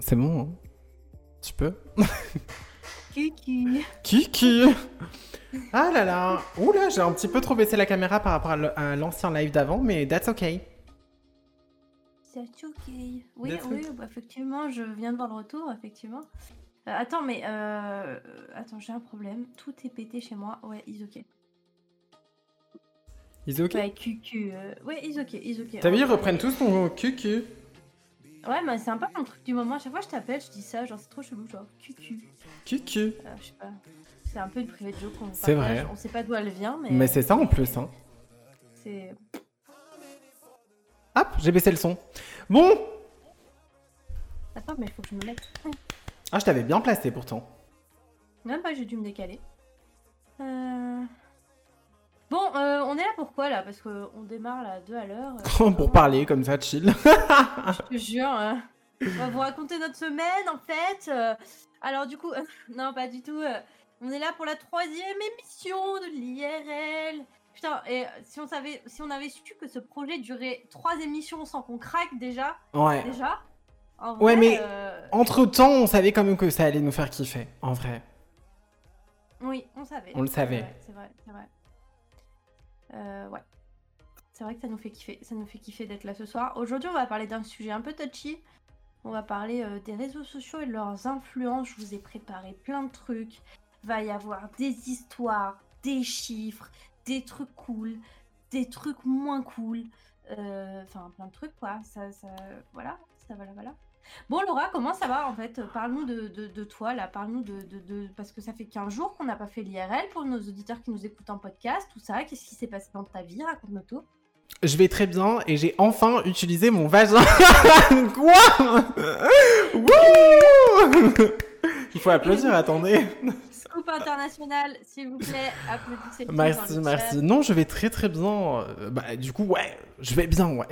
C'est bon, hein Tu peux Kiki. Kiki Ah là là Oula, j'ai un petit peu trop baissé la caméra par rapport à l'ancien live d'avant, mais that's okay. C'est ok. Oui, That's oui, bah, effectivement, je viens de voir le retour, effectivement. Euh, attends, mais euh... attends, j'ai un problème. Tout est pété chez moi. Ouais, is ok. Ils ok Ouais, QQ. euh, Ouais, is ok, is ok. T'as vu, ils reprennent tous ton Kiki. Ouais, mais c'est un peu mon truc du moment. À chaque fois je t'appelle, je dis ça, genre c'est trop chelou, genre QQ. Kiki. Euh, je sais pas. C'est un peu une private joke qu'on C'est partage. vrai. On sait pas d'où elle vient, mais. Mais c'est ça en plus, hein. C'est. Hop, j'ai baissé le son. Bon Attends, mais il faut que je me mette. Ah, je t'avais bien placé pourtant. Même pas, j'ai dû me décaler. Euh... Bon, euh, on est là pourquoi là? Parce qu'on démarre là deux à l'heure. euh, Pour parler comme ça, chill. Je te jure. euh, on va vous raconter notre semaine en fait. euh, alors du coup, non pas du tout. on est là pour la troisième émission de l'IRL. Putain, et si on savait, si on avait su que ce projet durait trois émissions sans qu'on craque déjà, Ouais. déjà. en Ouais, mais- Entre temps, on savait quand même que ça allait nous faire kiffer, en vrai. Oui, on savait. On le savait. C'est vrai, c'est vrai. Euh, ouais. C'est vrai que ça nous fait kiffer. Ça nous fait kiffer d'être là ce soir. Aujourd'hui, on va parler d'un sujet un peu touchy. On va parler euh, des réseaux sociaux et de leurs influences. Je vous ai préparé plein de trucs. Va y avoir des histoires, des chiffres, des trucs cool, des trucs moins cool. Euh, Enfin, plein de trucs, quoi. Ça, ça, voilà, ça, voilà, voilà. Bon, Laura, comment ça va en fait? Parle-nous de, de- de toi là, parle-nous de, de- Parce que ça fait 15 jours qu'on n'a pas fait l'IRL pour nos auditeurs qui nous écoutent en podcast, tout ça. Qu'est-ce qui s'est passé dans ta vie? Raconte-nous tout. Je vais très bien et j'ai enfin utilisé mon vagin. Quoi? Wouh Il faut applaudir, attendez. Scoop international, s'il vous plaît, applaudissez Merci, merci. chat. Non, je vais très très bien. Euh, Bah, du coup, ouais, je vais bien, ouais.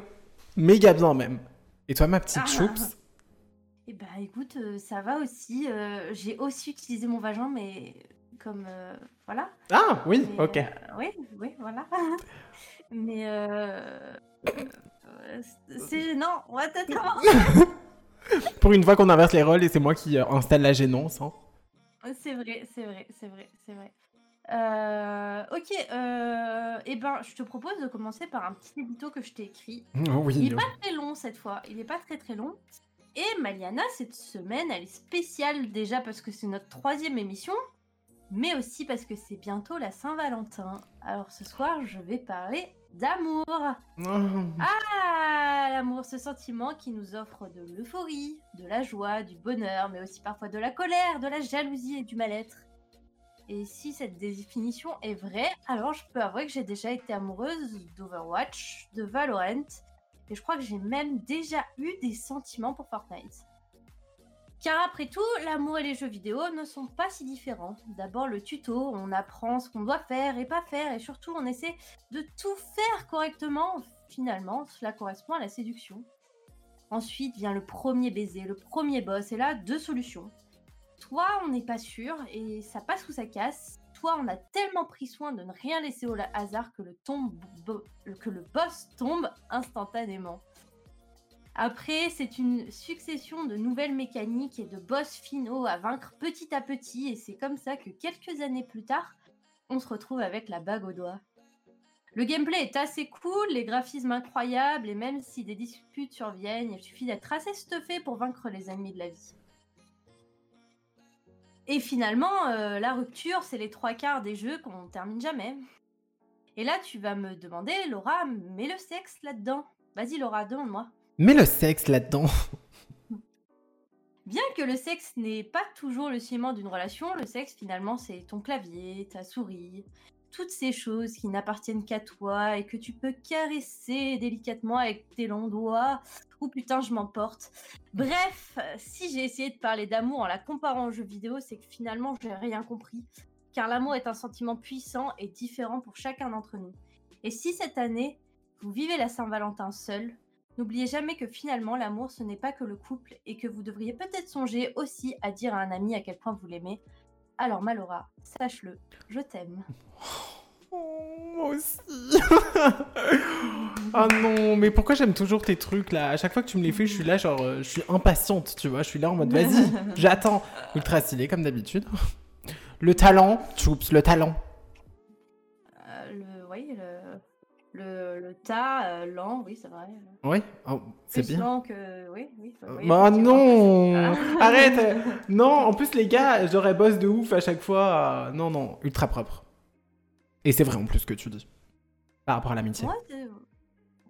Méga bien même. Et toi, ma petite Ah. choups Eh ben écoute, euh, ça va aussi. euh, J'ai aussi utilisé mon vagin, mais comme. euh, voilà. Ah, oui, Mais, ok. euh, oui, oui, voilà. mais. Euh, euh, c'est gênant. Ouais, attends. Pour une fois qu'on inverse les rôles et c'est moi qui euh, installe la gênance. Hein. C'est vrai, c'est vrai, c'est vrai, c'est vrai. Euh, ok, euh, eh ben, je te propose de commencer par un petit édito que je t'ai écrit. Il Oui. pas très cette fois, il est pas très très long. Et Maliana, cette semaine, elle est spéciale déjà parce que c'est notre troisième émission, mais aussi parce que c'est bientôt la Saint-Valentin. Alors ce soir, je vais parler d'amour. Ah, l'amour, ce sentiment qui nous offre de l'euphorie, de la joie, du bonheur, mais aussi parfois de la colère, de la jalousie et du mal-être. Et si cette définition est vraie, alors je peux avouer que j'ai déjà été amoureuse d'Overwatch, de Valorant, et je crois que j'ai même déjà eu des sentiments pour Fortnite. Car après tout, l'amour et les jeux vidéo ne sont pas si différents. D'abord le tuto, on apprend ce qu'on doit faire et pas faire, et surtout on essaie de tout faire correctement. Finalement, cela correspond à la séduction. Ensuite vient le premier baiser, le premier boss, et là, deux solutions. Toi, on n'est pas sûr, et ça passe ou ça casse. On a tellement pris soin de ne rien laisser au hasard que le, que le boss tombe instantanément. Après, c'est une succession de nouvelles mécaniques et de boss finaux à vaincre petit à petit, et c'est comme ça que quelques années plus tard, on se retrouve avec la bague au doigt. Le gameplay est assez cool, les graphismes incroyables, et même si des disputes surviennent, il suffit d'être assez stuffé pour vaincre les ennemis de la vie. Et finalement, euh, la rupture, c'est les trois quarts des jeux qu'on termine jamais. Et là, tu vas me demander, Laura, mets le sexe là-dedans. Vas-y, Laura, demande-moi. Mets le sexe là-dedans. Bien que le sexe n'est pas toujours le ciment d'une relation, le sexe finalement c'est ton clavier, ta souris, toutes ces choses qui n'appartiennent qu'à toi et que tu peux caresser délicatement avec tes longs doigts. Putain, je m'emporte. Bref, si j'ai essayé de parler d'amour en la comparant aux jeux vidéo, c'est que finalement j'ai rien compris. Car l'amour est un sentiment puissant et différent pour chacun d'entre nous. Et si cette année, vous vivez la Saint-Valentin seul, N'oubliez jamais que finalement l'amour ce n'est pas que le couple et que vous devriez peut-être songer aussi à dire à un ami à quel point vous l'aimez. Alors Malora, sache-le, je t'aime. Oh, moi aussi. Ah non, mais pourquoi j'aime toujours tes trucs là? À chaque fois que tu me les fais, je suis là, genre, euh, je suis impatiente, tu vois? Je suis là en mode, vas-y, j'attends. Ultra stylé, comme d'habitude. Le talent, Choups, le talent. Euh, le, oui, le, le, le tas, euh, lent, oui, c'est vrai. Oui, oh, c'est Plus bien. lent que. Oui, oui. oui, Bah non Ah. Arrête Non, en plus les gars, j'aurais boss de ouf à chaque fois. Non, non, ultra propre. Et c'est vrai en plus ce que tu dis. Par rapport à l'amitié. Ouais,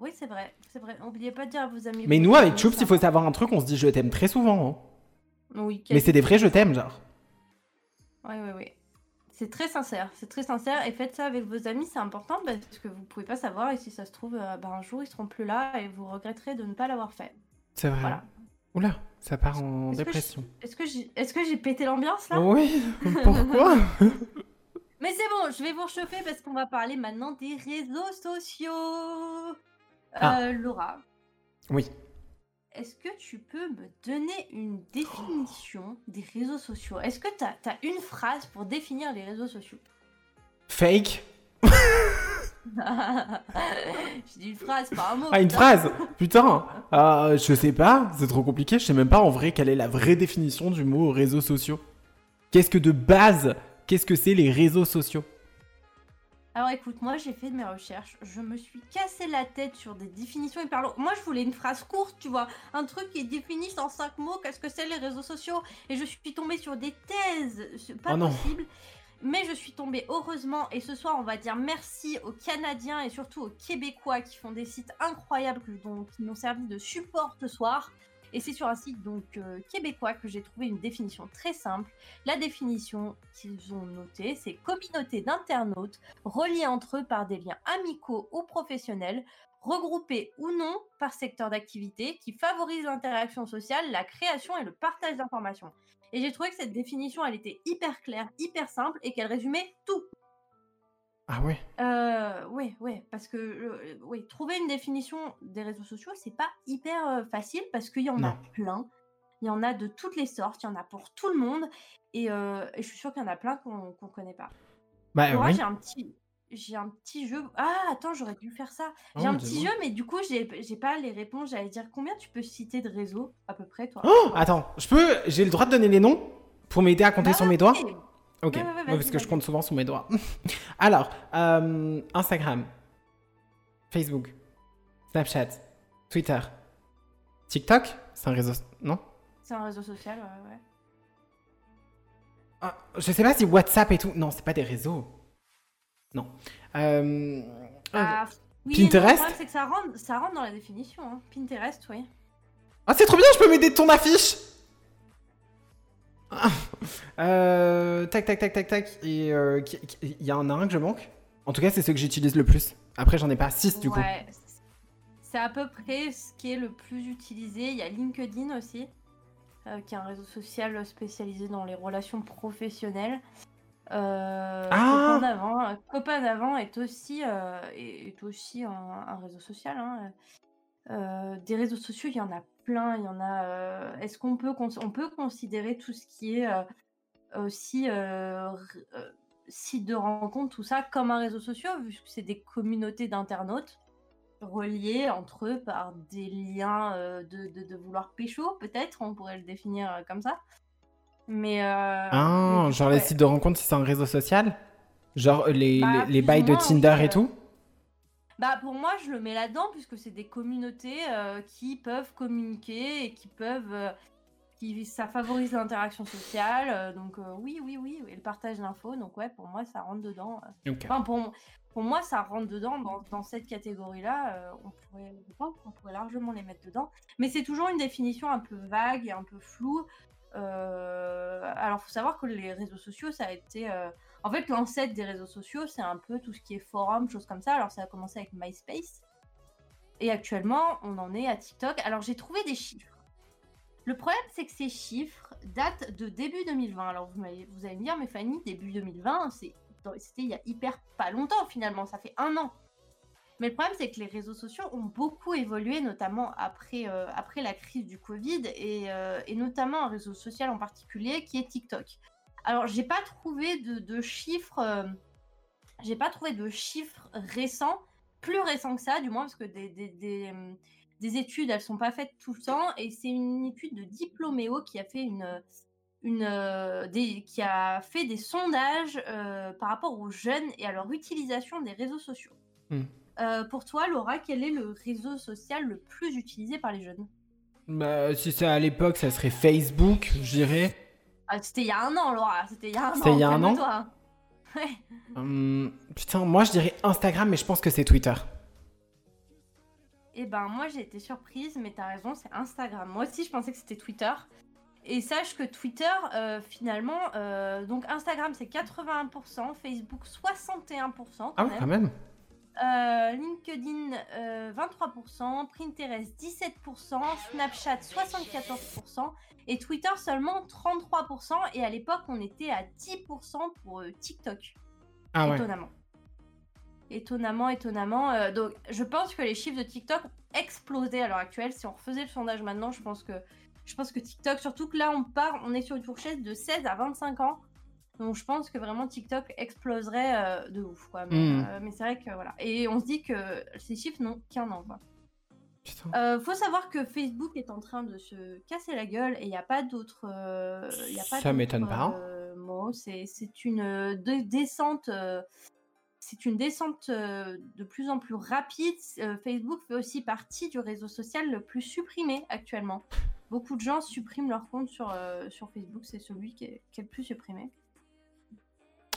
oui, c'est vrai, c'est vrai. N'oubliez pas de dire à vos amis. Mais nous, avec Choups, il faut savoir un truc, on se dit je t'aime très souvent. hein. Oui, Mais c'est des vrais je t'aime, genre. Oui, oui, oui. C'est très sincère, c'est très sincère. Et faites ça avec vos amis, c'est important parce que vous pouvez pas savoir. Et si ça se trouve, euh, ben, un jour ils seront plus là et vous regretterez de ne pas l'avoir fait. C'est vrai. Voilà. Oula, ça part en dépression. Est-ce que j'ai est-ce que j'ai pété l'ambiance là? Oui, pourquoi? Mais c'est bon, je vais vous réchauffer parce qu'on va parler maintenant des réseaux sociaux. Ah. Euh, Laura, Oui. est-ce que tu peux me donner une définition des réseaux sociaux? Est-ce que tu as, une phrase pour définir les réseaux sociaux? Fake Je dis une phrase, pas un mot. Ah, une putain. phrase? Putain euh, Je sais pas, c'est trop compliqué, je sais même pas en vrai quelle est la vraie définition du mot réseaux sociaux. Qu'est-ce que de base, qu'est-ce que c'est les réseaux sociaux? Alors écoute, moi j'ai fait de mes recherches, je me suis cassé la tête sur des définitions hyper longues. Moi je voulais une phrase courte, tu vois, un truc qui est défini en cinq mots, qu'est-ce que c'est les réseaux sociaux? Et je suis tombée sur des thèses, pas Oh non. possible. Mais je suis tombée heureusement, et ce soir on va dire merci aux Canadiens et surtout aux Québécois qui font des sites incroyables dont, qui m'ont servi de support ce soir. Et c'est sur un site donc euh, québécois que j'ai trouvé une définition très simple. La définition qu'ils ont notée, c'est communauté d'internautes reliés entre eux par des liens amicaux ou professionnels, regroupés ou non par secteur d'activité, qui favorisent l'interaction sociale, la création et le partage d'informations. Et j'ai trouvé que cette définition, elle était hyper claire, hyper simple et qu'elle résumait tout. Ah ouais Euh, oui, oui, parce que euh, oui, trouver une définition des réseaux sociaux, c'est pas hyper euh, facile parce qu'il y en a plein. Il y en a de toutes les sortes, il y en a pour tout le monde. Et, euh, et je suis sûre qu'il y en a plein qu'on connaît pas. Bah Moi, oui. j'ai un petit. J'ai un petit jeu. Ah, attends, j'aurais dû faire ça. J'ai Oh, un petit jeu, mais du coup, j'ai j'ai pas les réponses. J'allais dire combien tu peux citer de réseaux, à peu près, toi? Oh, attends, je peux, j'ai le droit de donner les noms pour m'aider à compter Bah sur ouais, mes doigts? Ok, Ouais, ouais, ouais, Ouais, vas-y, parce que je compte souvent sur mes doigts. Alors, euh, Instagram, Facebook, Snapchat, Twitter, TikTok, c'est un réseau, non? C'est un réseau social, ouais, ouais. Ah, Je sais pas si WhatsApp et tout, non, c'est pas des réseaux. Non. Euh, Ah, oui Pinterest Le problème, c'est que ça rentre, ça rentre dans la définition. hein. Pinterest, oui. Ah, c'est trop bien, je peux m'aider de ton affiche Ah. Euh, Tac, tac, tac, tac, tac. Et euh, il y en a un que je manque En tout cas, c'est ce que j'utilise le plus. Après, j'en ai pas 6 du coup. C'est à peu près ce qui est le plus utilisé. Il y a LinkedIn aussi, euh, qui est un réseau social spécialisé dans les relations professionnelles. Euh, Ah Copain d'avant, euh, Copain d'avant est aussi, euh, est, est aussi un, un réseau social. hein. Euh, des réseaux sociaux, il y en a plein. Il y en a. euh, Est-ce qu'on peut, on peut considérer tout ce qui est euh, aussi euh, euh, site de rencontre, tout ça, comme un réseau social, vu que c'est des communautés d'internautes reliés entre eux par des liens euh, de, de, de vouloir pécho, peut-être, on pourrait le définir euh, comme ça. Mais. euh, Ah, mais genre les sites de rencontres, si c'est un réseau social? Genre les, Bah, les, les plus bails de Tinder et tout? Bah pour moi je le mets là-dedans puisque c'est des communautés qui peuvent communiquer et qui peuvent qui ça favorise l'interaction sociale euh, donc euh, oui oui oui et le partage d'infos donc ouais pour moi ça rentre dedans euh. Enfin pour, pour moi ça rentre dedans dans, dans cette catégorie là on pourrait qu'on pourrait largement les mettre dedans mais c'est toujours une définition un peu vague et un peu floue Euh, alors faut savoir que les réseaux sociaux ça a été euh, en fait, l'ancêtre des réseaux sociaux, c'est un peu tout ce qui est forum, choses comme ça. Alors, ça a commencé avec MySpace. Et actuellement, on en est à TikTok. Alors, j'ai trouvé des chiffres. Le problème, c'est que ces chiffres datent de début 2020. Alors, vous, m'allez- vous allez me dire, mais Fanny, début 2020, c'est- c'était il y a hyper pas longtemps finalement. Ça fait un an. Mais le problème, c'est que les réseaux sociaux ont beaucoup évolué, notamment après, euh, la crise du Covid, et, euh, et notamment un réseau social en particulier qui est TikTok. Alors, j'ai pas trouvé de, chiffres euh, j'ai pas trouvé de chiffres récents, plus récents que ça, du moins, parce que des, hum, des études, elles sont pas faites tout le temps. Et c'est une étude de Diploméo qui a fait une, une, euh, des, qui a fait des sondages euh, par rapport aux jeunes et à leur utilisation des réseaux sociaux. Hmm. Euh, pour toi, Laura, quel est le réseau social le plus utilisé par les jeunes? Bah, si c'est à l'époque, ça serait Facebook, je dirais. Ah, C'était il y a un an, Laura. C'était il y a un an. C'était il y a un an. Ouais. Hum, putain, moi je dirais Instagram, mais je pense que c'est Twitter. Eh ben, moi, j'ai été surprise, mais t'as raison, c'est Instagram. Moi aussi, je pensais que c'était Twitter. Et sache que Twitter, euh, finalement, euh, donc Instagram, c'est 81%, Facebook, 61%. Quand Ah ouais, même. quand même. Euh, LinkedIn, euh, 23%, Pinterest, 17%, Snapchat, 74%, et Twitter, seulement 33%. Et à l'époque, on était à 10% pour TikTok. Ah ouais. Étonnamment. Étonnamment. Euh, donc, je pense que les chiffres de TikTok ont explosé à l'heure actuelle. Si on refaisait le sondage maintenant, je pense que, je pense que TikTok, surtout que là, on part, on est sur une fourchette de 16 à 25 ans. Donc, je pense que vraiment TikTok exploserait euh, de ouf, quoi. Mais, Mm. euh, mais c'est vrai que voilà. Et on se dit que ces chiffres n'ont qu'un an, quoi. Putain. Euh, faut savoir que Facebook est en train de se casser la gueule et il n'y a pas d'autre. euh, Ça m'étonne pas. euh. C'est une de- descente. C'est une descente euh, de plus en plus rapide. Euh, Facebook fait aussi partie du réseau social le plus supprimé actuellement. Beaucoup de gens suppriment leur compte sur, euh, sur Facebook. C'est celui qui est, qui est le plus supprimé.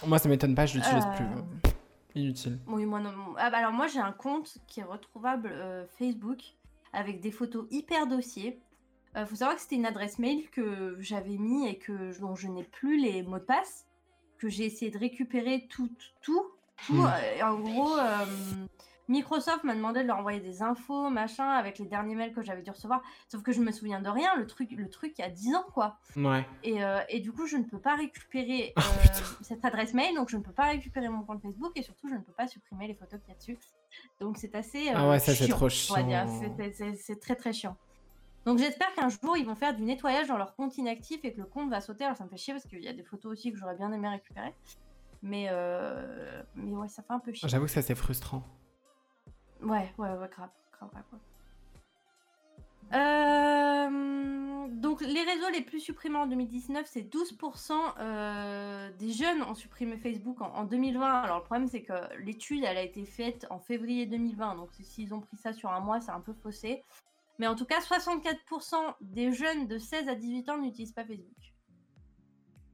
Moi, ça m'étonne pas, je l'utilise Euh. plus. Inutile. Oui, moi non. Ah bah alors moi j'ai un compte qui est retrouvable euh, Facebook avec des photos hyper dossiers. Euh, faut savoir que c'était une adresse mail que j'avais mis et que dont je n'ai plus les mots de passe, que j'ai essayé de récupérer tout, tout, tout. Hmm. euh, en gros, euh, Microsoft m'a demandé de leur envoyer des infos, machin, avec les derniers mails que j'avais dû recevoir. Sauf que je me souviens de rien. Le truc, le truc il y a 10 ans quoi. Ouais. Et, euh, et du coup, je ne peux pas récupérer Oh, euh, cette adresse mail, donc je ne peux pas récupérer mon compte Facebook et surtout, je ne peux pas supprimer les photos qu'il y a dessus. Donc c'est assez. Ah ouais, ça, c'est trop chiant. C'est très très chiant. Donc j'espère qu'un jour, ils vont faire du nettoyage dans leur compte inactif et que le compte va sauter. Alors ça me fait chier parce qu'il y a des photos aussi que j'aurais bien aimé récupérer. Mais, euh, mais ouais, ça fait un peu chier. J'avoue que ça, c'est frustrant. Ouais, ouais, ouais, grave, grave, grave. Euh, donc les réseaux les plus supprimés en 2019, c'est 12% euh, des jeunes ont supprimé Facebook en, en 2020. Alors le problème c'est que l'étude elle a été faite en février 2020, donc s'ils ont pris ça sur un mois, c'est un peu faussé. Mais en tout cas, 64% des jeunes de 16 à 18 ans n'utilisent pas Facebook.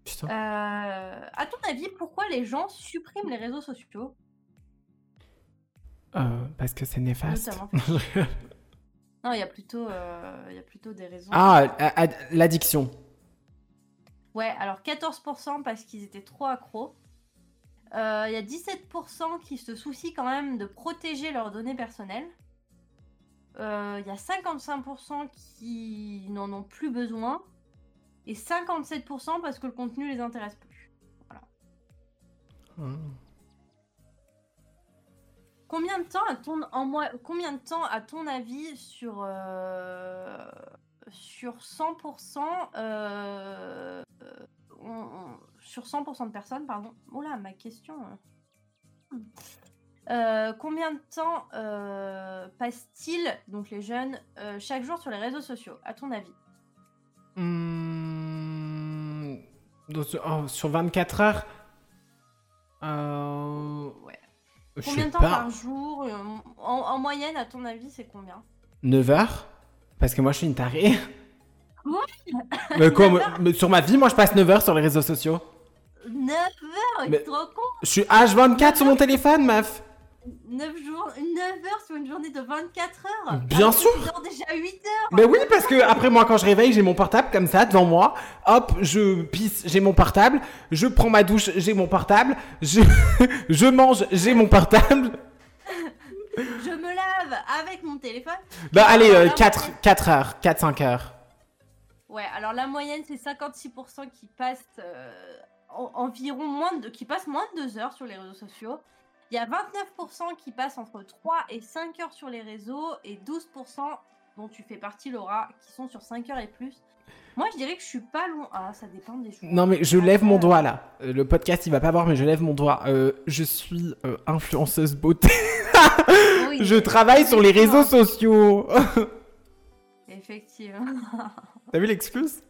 Putain. Euh, à ton avis, pourquoi les gens suppriment les réseaux sociaux? Euh, parce que c'est néfaste. Non, il y a plutôt, euh, il y a plutôt des raisons. ah, l'addiction. Ouais, alors 14% parce qu'ils étaient trop accros. Euh, Il y a 17% qui se soucient quand même de protéger leurs données personnelles. Euh, Il y a 55% qui n'en ont plus besoin. Et 57% parce que le contenu les intéresse plus. Hum. Combien de temps à ton, en moi, combien de temps à ton avis sur euh, sur 100% euh, on- on- sur 100% de personnes pardon Oula ma question euh. Euh, combien de temps euh, passent-ils donc les jeunes euh, chaque jour sur les réseaux sociaux à ton avis? Hum, oh, sur 24 heures euh... Ouais. Je Combien de temps pas. par jour euh, en, en moyenne à ton avis c'est combien 9 heures Parce que moi, je suis une tarée. Quoi mais quoi, moi- mais sur ma vie, moi, je passe 9 heures sur les réseaux sociaux. 9 heures Mais- Tu te rends compte Je suis H24 sur mon téléphone, meuf. 9 jours, 9 heures sur une journée de 24 heures Bien sûr. Tu déjà 8 heures Mais oui, parce que après moi, quand je réveille, j'ai mon portable comme ça devant moi. Hop, je pisse, j'ai mon portable. Je prends ma douche, j'ai mon portable. Je, je mange, j'ai mon portable. Je me lave avec mon téléphone. Bah allez, euh, la 4, moyenne- 4 heures, 4-5 heures. Ouais, alors la moyenne c'est 56% qui passent euh, en- environ moins de qui passent moins de 2 heures sur les réseaux sociaux. Il y a 29% qui passent entre 3 et 5 heures sur les réseaux et 12% dont tu fais partie, Laura, qui sont sur 5 heures et plus. Moi, je dirais que je suis pas loin. Ah, ça dépend des jours. Non, mais je lève mon doigt là. Euh, Le podcast, il va pas voir, mais je lève mon doigt. Euh, je suis euh, influenceuse beauté. Oui, je travaille sur les réseaux sociaux. Effectivement. T'as vu l'excuse?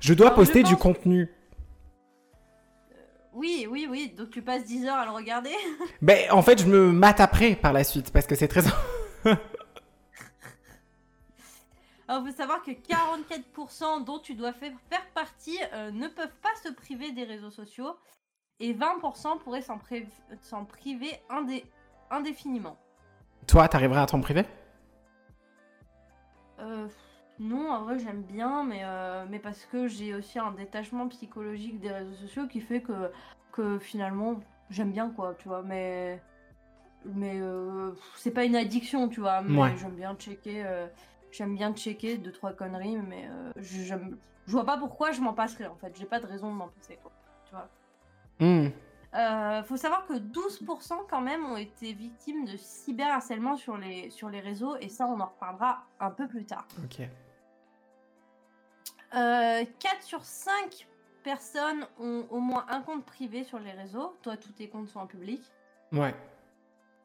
Je dois Alors, je poster du contenu. Oui, oui, oui. Donc tu passes 10 heures à le regarder? Ben, en fait, je me mate après par la suite parce que c'est très. Alors, il faut savoir que 44% dont tu dois faire, faire partie euh, ne peuvent pas se priver des réseaux sociaux et 20% pourraient s'en pré- s'en priver indé- indéfiniment. Toi, t'arriverais à t'en priver? Euh, non, en vrai, j'aime bien, mais, euh, mais parce que j'ai aussi un détachement psychologique des réseaux sociaux qui fait que, que finalement, j'aime bien, quoi, tu vois, mais. Mais euh, c'est pas une addiction, tu vois, mais Ouais. j'aime bien checker. euh, j'aime bien checker deux, trois conneries, mais euh, je- vois pas pourquoi je m'en passerais, en fait. J'ai pas de raison de m'en passer, quoi, tu vois. Hmm. Euh, faut savoir que 12% quand même ont été victimes de cyberharcèlement sur les, sur les réseaux, et ça, on en reparlera un peu plus tard. Ok. Euh, 4 sur 5 personnes ont au moins un compte privé sur les réseaux. Toi, tous tes comptes sont en public. Ouais.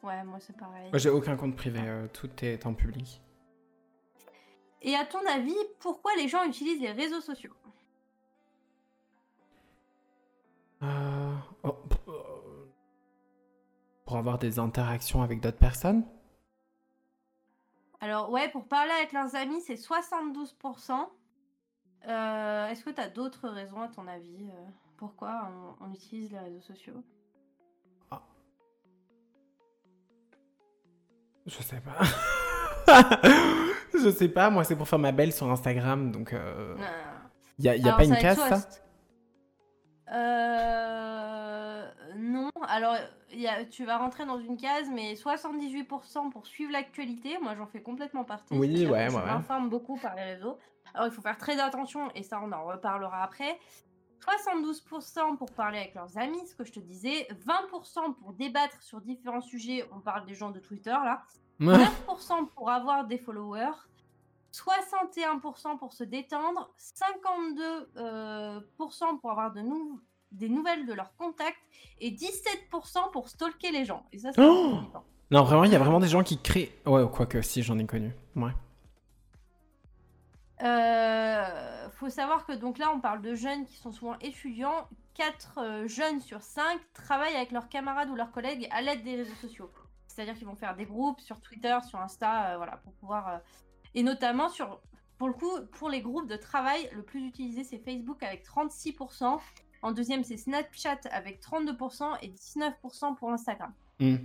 Ouais, moi c'est pareil. Moi, j'ai aucun compte privé. euh, tout est en public. Et à ton avis, pourquoi les gens utilisent les réseaux sociaux? Euh, oh, euh, Pour avoir des interactions avec d'autres personnes? Alors ouais, pour parler avec leurs amis, c'est 72%. Euh, Est-ce que tu as d'autres raisons à ton avis euh, Pourquoi on, on utilise les réseaux sociaux? Je sais pas. je sais pas, moi c'est pour faire ma belle sur Instagram, donc il Euh, y a, y a alors, pas une case ça? Euh, non, alors y a, tu vas rentrer dans une case, mais 78% pour suivre l'actualité. Moi, j'en fais complètement partie. Oui, ouais, que Je ouais, ouais. m'informe beaucoup par les réseaux. Alors, il faut faire très attention, et ça, on en reparlera après. 72% pour parler avec leurs amis, ce que je te disais. 20% pour débattre sur différents sujets. On parle des gens de Twitter, là. 9% pour avoir des followers, 61% pour se détendre, 52% euh, pour avoir de nou- des nouvelles de leurs contacts et 17% pour stalker les gens. Et ça, c'est Oh. Non, vraiment, il y a vraiment des gens qui créent. Ouais, quoique, si, j'en ai connu. Ouais. Euh, faut savoir que donc là, on parle de jeunes qui sont souvent étudiants. 4 jeunes sur 5 travaillent avec leurs camarades ou leurs collègues à l'aide des réseaux sociaux. C'est-à-dire qu'ils vont faire des groupes sur Twitter, sur Insta, euh, voilà, pour pouvoir. euh, Et notamment sur. Pour le coup, pour les groupes de travail, le plus utilisé c'est Facebook avec 36%. En deuxième, c'est Snapchat avec 32% et 19% pour Instagram. Hmm.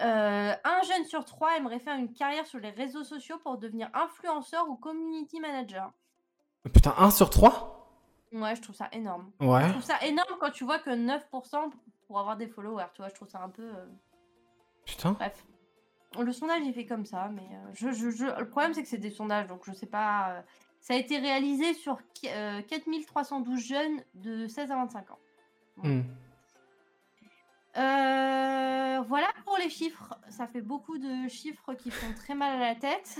Euh, un jeune sur trois aimerait faire une carrière sur les réseaux sociaux pour devenir influenceur ou community manager. Putain, 1 sur 3 Ouais, je trouve ça énorme. Ouais. Je trouve ça énorme quand tu vois que 9% pour avoir des followers. Tu vois, je trouve ça un peu. euh, Putain. Bref. Le sondage est fait comme ça, mais euh, je, je- je- le problème c'est que c'est des sondages, donc je sais pas. Ça a été réalisé sur qui- euh, 4312 jeunes de 16 à 25 ans. Hmm. Euh, voilà pour les chiffres. Ça fait beaucoup de chiffres qui font très mal à la tête.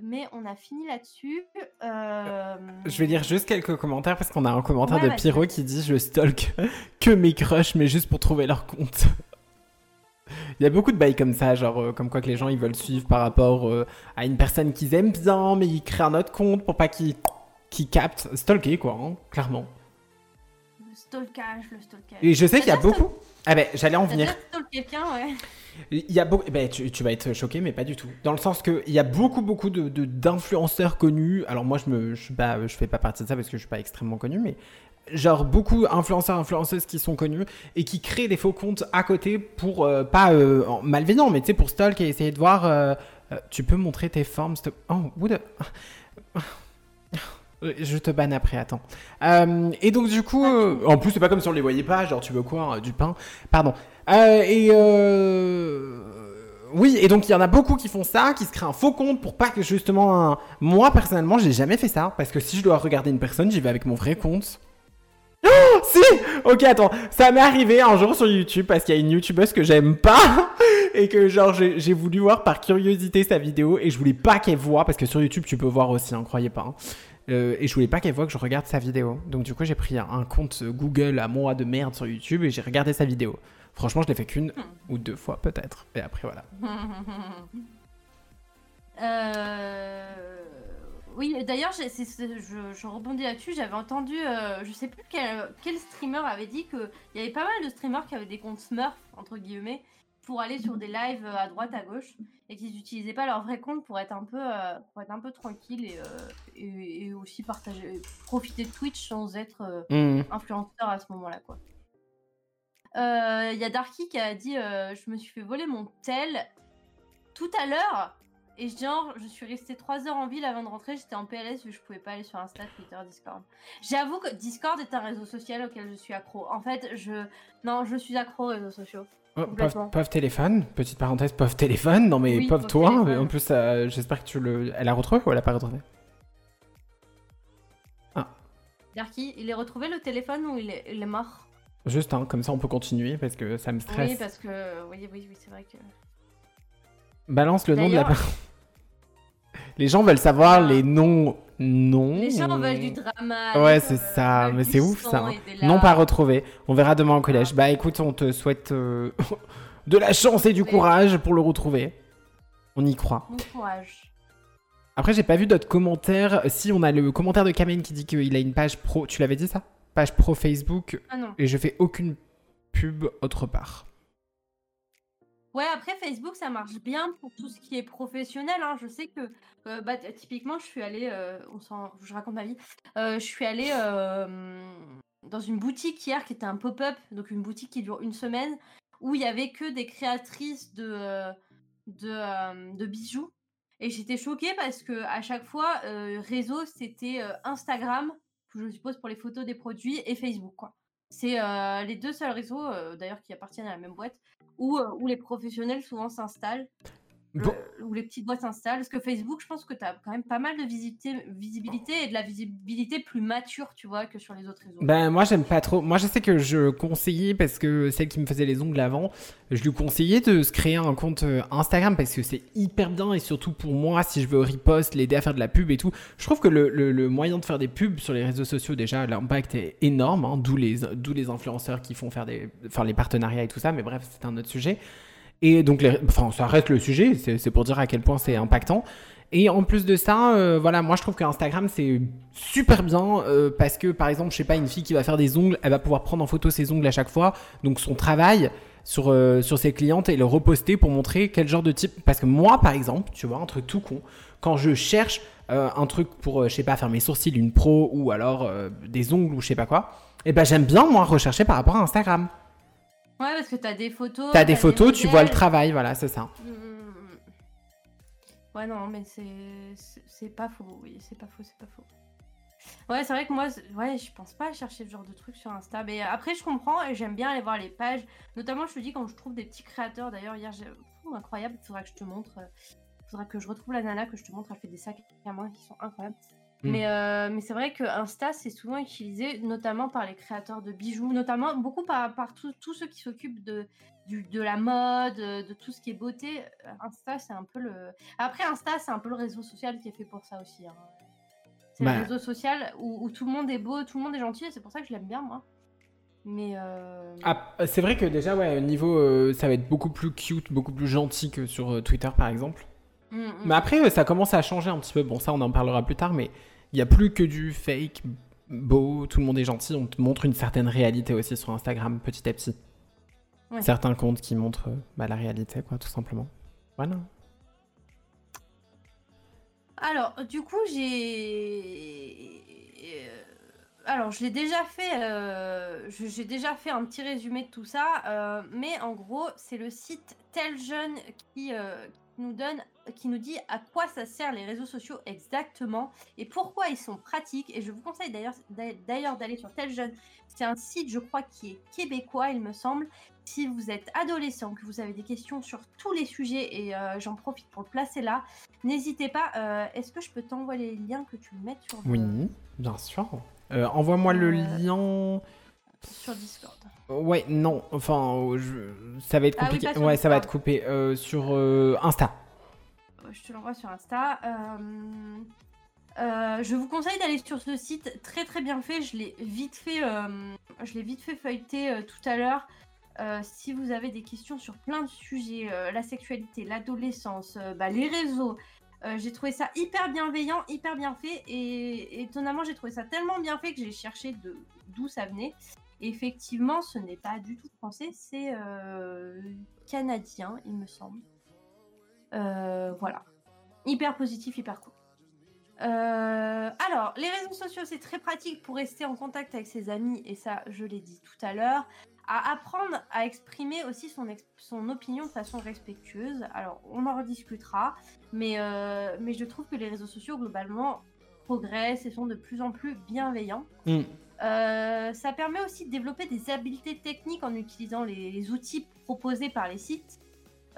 Mais on a fini là-dessus. Euh, Je vais lire juste quelques commentaires parce qu'on a un commentaire Ouais, de. Pyro qui dit Je stalk que mes crushs, mais juste pour trouver leur compte. Il y a beaucoup de bails comme ça, genre euh, comme quoi que les gens ils veulent suivre par rapport euh, à une personne qu'ils aiment bien, mais ils créent un autre compte pour pas qu'ils qu'ils captent. Stalker quoi, hein, clairement. Le stalkage, le stalkage. Et je sais qu'il y a beaucoup. Ah ben, j'allais en venir. quelqu'un, ouais. Il y a beaucoup. Ben, tu, tu vas être choqué, mais pas du tout. Dans le sens que il y a beaucoup, beaucoup de d'influenceurs connus. Alors moi, je me, je suis pas, je fais pas partie de ça parce que je suis pas extrêmement connu, mais genre beaucoup influenceurs, influenceuses qui sont connus et qui créent des faux comptes à côté pour euh, pas euh, malveillant, mais tu sais pour stalk et essayer de voir. euh, euh, tu peux montrer tes formes. Oh, what the- Euh, Je te banne après, attends. Euh, et donc du coup, euh, en plus c'est pas comme si on les voyait pas, genre tu veux quoi, euh, du pain, pardon. Euh, et euh, oui, et donc il y en a beaucoup qui font ça, qui se créent un faux compte pour pas que justement, un- moi personnellement j'ai jamais fait ça, parce que si je dois regarder une personne, j'y vais avec mon vrai compte. Oh si Ok, attends. Ça m'est arrivé un jour sur YouTube parce qu'il y a une youtubeuse que j'aime pas et que genre j'ai voulu voir par curiosité sa vidéo et je voulais pas qu'elle voit parce que sur YouTube tu peux voir aussi, hein, croyez pas. Hein. Euh, et je voulais pas qu'elle voit que je regarde sa vidéo. Donc du coup j'ai pris un, compte Google à moi de merde sur YouTube et j'ai regardé sa vidéo. Franchement je l'ai fait qu'une ou deux fois peut-être. Et après voilà. euh... Oui, d'ailleurs, je, rebondis là-dessus. J'avais entendu, euh, je sais plus quel, quel, streamer avait dit qu'il y avait pas mal de streamers qui avaient des comptes Smurf, entre guillemets, pour aller sur des lives euh, à droite, à gauche, et qu'ils n'utilisaient pas leur vrai compte pour être un peu, euh, pour être un peu tranquille et, et, aussi partager, profiter de Twitch sans être mmh. influenceur à ce moment-là, quoi. Il y a Darky qui a dit Je me suis fait voler mon tel tout à l'heure et genre, je suis restée 3 heures en ville avant de rentrer, j'étais en PLS vu que je pouvais pas aller sur Insta, Twitter, Discord. J'avoue que Discord est un réseau social auquel je suis accro. En fait, je. Non, je suis accro aux réseaux sociaux. Oh, pauvre, téléphone, petite parenthèse, pauvre téléphone. Non mais pauvre, toi. En plus, euh, j'espère que tu le. Elle a retrouvé ou elle a pas retrouvé? Ah. Darky, il est retrouvé le téléphone ou il est, il est mort? Juste, hein, comme ça on peut continuer parce que ça me stresse. Oui, parce que. Oui, oui, oui, c'est vrai que. Balance le nom de la personne. Les gens veulent savoir les noms. Non. Les gens veulent du drama. Ouais, c'est ça. Mais c'est ouf ça. Hein. Non pas retrouvé. On verra demain au collège. Bah écoute, on te souhaite euh, de la chance et du courage pour le retrouver. On y croit. Bon courage. Après, j'ai pas vu d'autres commentaires. Si, on a le commentaire de Kamen qui dit qu'il a une page pro. Tu l'avais dit ça? Page pro Facebook. Ah non. Et je fais aucune pub autre part. Ouais, après Facebook, ça marche bien pour tout ce qui est professionnel. Hein. Je sais que, euh, bah, typiquement, je suis allée, euh, on je raconte ma vie, euh, je suis allée dans une boutique hier qui était un pop-up, donc une boutique qui dure une semaine, où il y avait que des créatrices de, de, de bijoux. Et j'étais choquée parce que à chaque fois, réseau, c'était Instagram, je suppose pour les photos des produits, et Facebook, quoi. C'est les deux seuls réseaux, d'ailleurs, qui appartiennent à la même boîte, où, où les professionnels souvent s'installent. Où les petites boîtes s'installent. Parce que Facebook, je pense que tu as quand même pas mal de visibilité, visibilité et de la visibilité plus mature, tu vois, que sur les autres réseaux. Ben, moi, j'aime pas trop. Moi, je sais que je conseillais, parce que celle qui me faisait les ongles avant, je lui conseillais de se créer un compte Instagram parce que c'est hyper bien et surtout pour moi, si je veux repost, l'aider à faire de la pub et tout. Je trouve que le, le, moyen de faire des pubs sur les réseaux sociaux, déjà, l'impact est énorme, hein, d'où les, les influenceurs qui font faire des, enfin, les partenariats et tout ça, mais bref, c'est un autre sujet. Et donc, ça reste le sujet, c'est pour dire à quel point c'est impactant. Et en plus de ça, euh, voilà, moi je trouve que Instagram c'est super bien euh, parce que par exemple, je sais pas, une fille qui va faire des ongles, elle va pouvoir prendre en photo ses ongles à chaque fois, donc son travail sur, euh, sur ses clientes et le reposter pour montrer quel genre de type. Parce que moi par exemple, tu vois, un truc tout con, quand je cherche un truc pour, je sais pas, faire mes sourcils, une pro ou alors des ongles ou je sais pas quoi, et eh ben j'aime bien moi rechercher par rapport à Instagram. Ouais, parce que t'as des photos. T'as des photos, tu vois le travail, voilà, c'est ça. Mm, mm, mm, ouais, non, mais c'est pas faux, oui, c'est pas faux, c'est pas faux. Ouais, c'est vrai que moi, ouais, je pense pas à chercher ce genre de trucs sur Insta. Mais après, je comprends et j'aime bien aller voir les pages. Notamment, je te dis, quand je trouve des petits créateurs. D'ailleurs, hier, j'ai. incroyable, il faudra que je te montre. Il euh, faudra que je retrouve la nana que je te montre. Elle fait des sacs à moi qui sont incroyables. Mm. Mais, euh, mais c'est vrai que Insta, c'est souvent utilisé notamment par les créateurs de bijoux, notamment beaucoup par, par tous ceux qui s'occupent de, de la mode, de tout ce qui est beauté. Insta, c'est un peu le. Après, Insta, c'est un peu le réseau social qui est fait pour ça aussi. Hein. C'est le bah. réseau social où, tout le monde est beau, tout le monde est gentil, et c'est pour ça que je l'aime bien, moi. Mais. Euh... Ah, c'est vrai que déjà, ouais, niveau. Euh, ça va être beaucoup plus cute, beaucoup plus gentil que sur Twitter, par exemple. Mm, mm. Mais après, ça commence à changer un petit peu. Bon, ça, on en parlera plus tard, mais il n'y a plus que du fake beau, tout le monde est gentil. On te montre une certaine réalité aussi sur Instagram petit à petit. Certains comptes qui montrent bah, la réalité, quoi, tout simplement. Voilà. Alors, du coup, j'ai. Euh, alors, je l'ai déjà fait. Euh, j'ai déjà fait un petit résumé de tout ça, euh, mais en gros, c'est le site Tel Jeune qui, nous donne, qui nous dit à quoi ça sert les réseaux sociaux exactement et pourquoi ils sont pratiques. Et je vous conseille d'ailleurs d'aller sur Tel Jeune. C'est un site, je crois, qui est québécois, il me semble. Si vous êtes adolescent, que vous avez des questions sur tous les sujets, et euh, j'en profite pour le placer là, n'hésitez pas. Euh, est-ce que je peux t'envoyer les liens que tu me mettes sur Oui, bien sûr. Euh, envoie-moi le lien. sur Discord. Ouais, non, enfin, je- ça va être Ah oui, compliqué. ouais, ça va être coupé euh, sur euh, Insta. Je te l'envoie sur Insta. Euh, euh, je vous conseille d'aller sur ce site très très bien fait. Je l'ai vite fait, euh, feuilleter tout à l'heure. Si vous avez des questions sur plein de sujets, la sexualité, l'adolescence, bah, les réseaux, j'ai trouvé ça hyper bienveillant, hyper bien fait. Et étonnamment, j'ai trouvé ça tellement bien fait que j'ai cherché d'où ça venait. Effectivement, ce n'est pas du tout français, c'est canadien, il me semble. Euh, voilà. Hyper positif, hyper cool. Euh, alors, les réseaux sociaux, c'est très pratique pour rester en contact avec ses amis, et ça, je l'ai dit tout à l'heure. À apprendre à exprimer aussi son, opinion de façon respectueuse. Alors, on en rediscutera, mais, euh, mais je trouve que les réseaux sociaux, globalement, progressent et sont de plus en plus bienveillants. Mm. Euh, ça permet aussi de développer des habiletés techniques en utilisant les, les outils proposés par les sites.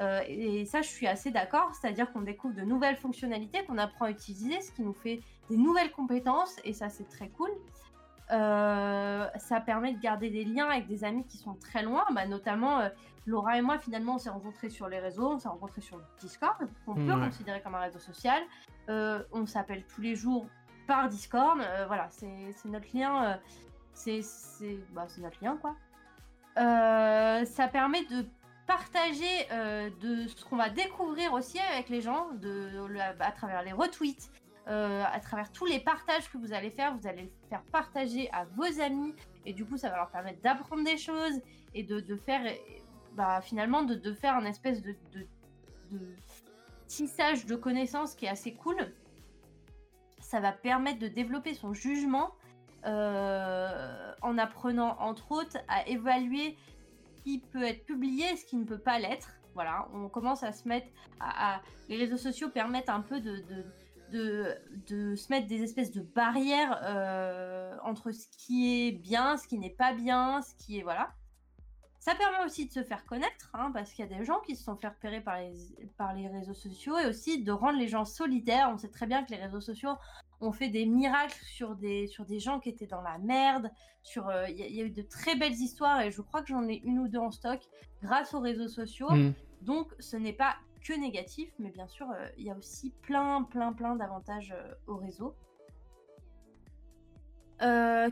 Euh, et ça, je suis assez d'accord. C'est-à-dire qu'on découvre de nouvelles fonctionnalités qu'on apprend à utiliser, ce qui nous fait des nouvelles compétences. Et ça, c'est très cool. Euh, ça permet de garder des liens avec des amis qui sont très loin. Bah, notamment, euh, Laura et moi, finalement, on s'est rencontrés sur les réseaux. On s'est rencontrés sur Discord, qu'on peut Ouais. considérer comme un réseau social. On s'appelle tous les jours par Discord. Voilà, c'est notre lien. c'est bah, notre lien, quoi. Ça permet de partager euh, de ce qu'on va découvrir aussi avec les gens, à travers les retweets, euh, à travers tous les partages que vous allez faire, vous allez le faire partager à vos amis, et du coup ça va leur permettre d'apprendre des choses et de, faire, bah, finalement, de, faire un espèce de, tissage de connaissances qui est assez cool. Ça va permettre de développer son jugement euh, en apprenant entre autres à évaluer qui peut être publié ce qui ne peut pas l'être. Voilà, on commence à se mettre à, les réseaux sociaux permettent un peu de, de, de, de se mettre des espèces de barrières euh, entre ce qui est bien, ce qui n'est pas bien, ce qui est voilà. Ça permet aussi de se faire connaître, hein, parce qu'il y a des gens qui se sont fait repérer par les, par les réseaux sociaux et aussi de rendre les gens solidaires. On sait très bien que les réseaux sociaux ont fait des miracles sur des, sur des gens qui étaient dans la merde. sur euh, Il y, a- il y a eu de très belles histoires et je crois que j'en ai une ou deux en stock grâce aux réseaux sociaux. Mm. Donc ce n'est pas que négatif, mais bien sûr, euh, il y a aussi plein, plein, plein d'avantages euh, au réseau.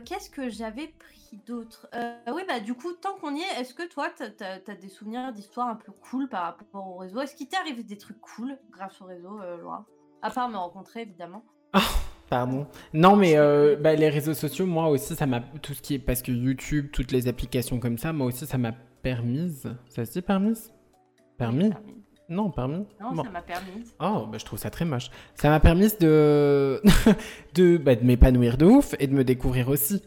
Qu'est-ce que j'avais pris d'autre? Oui, bah du coup, tant qu'on y est, est-ce que toi, t'as as, des souvenirs d'histoires un peu cool par rapport au réseau? Est-ce qu'il t'est arrivé des trucs cool grâce au réseau, Laura? À part me rencontrer, évidemment. Pardon. Non, mais euh, bah, les réseaux sociaux, moi aussi, ça m'a. Tout ce qui est. Parce que YouTube, toutes les applications comme ça, moi aussi, ça m'a permise. Ça se dit permise? Permis? Non, permis? Non, Bon. ça m'a permis. Oh, bah, je trouve ça très moche. Ça m'a permis de, de, bah, de m'épanouir de ouf et de me découvrir aussi.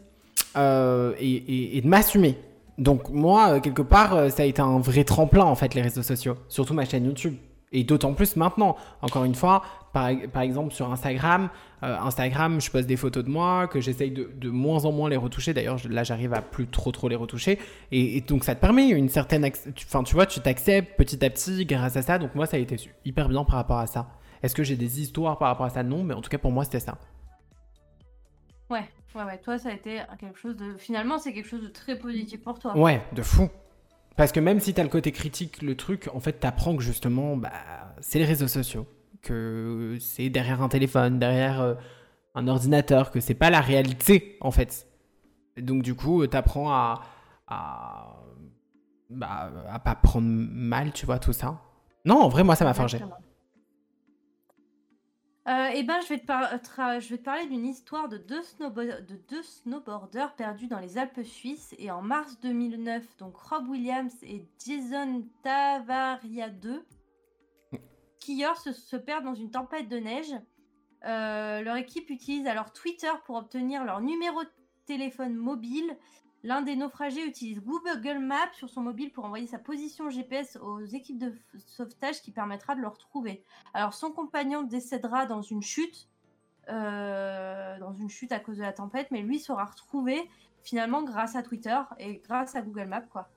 Euh, et, et- et de m'assumer. Donc, moi, euh, quelque part, ça a été un vrai tremplin, en fait, les réseaux sociaux. Surtout ma chaîne YouTube. Et d'autant plus maintenant. Encore une fois, par, par exemple, sur Instagram, euh, Instagram, je poste des photos de moi, que j'essaye de, de moins en moins les retoucher. D'ailleurs, là, j'arrive à plus trop trop les retoucher. Et, et donc, ça te permet une certaine... Enfin, tu vois, tu t'acceptes petit à petit grâce à ça. Donc, moi, ça a été hyper bien par rapport à ça. Est-ce que j'ai des histoires par rapport à ça? Non, mais en tout cas, pour moi, c'était ça. Ouais, ouais, ouais. Toi, ça a été quelque chose de. Finalement, c'est quelque chose de très positif pour toi. Ouais, de fou. Parce que même si t'as le côté critique, le truc, en fait, t'apprends que justement, bah, c'est les réseaux sociaux. Que c'est derrière un téléphone, derrière euh, un ordinateur, que c'est pas la réalité, en fait. Et donc, du coup, t'apprends à, à, bah, à pas prendre mal, tu vois, tout ça. Non, en vrai, moi, ça m'a forgé. Euh, eh ben, je vais te, parler d'une histoire de deux, de deux snowboarders perdus dans les Alpes suisses. Et en mars 2009, donc Rob Williams et Jason Tavariade, skieurs se, perdent dans une tempête de neige. Euh, leur équipe utilise alors Twitter pour obtenir leur numéro de téléphone mobile. L'un des naufragés utilise Google Maps sur son mobile pour envoyer sa position GPS aux équipes de sauvetage qui permettra de le retrouver. Alors son compagnon décédera dans une chute, euh, dans une chute à cause de la tempête, mais lui sera retrouvé finalement grâce à Twitter et grâce à Google Maps quoi.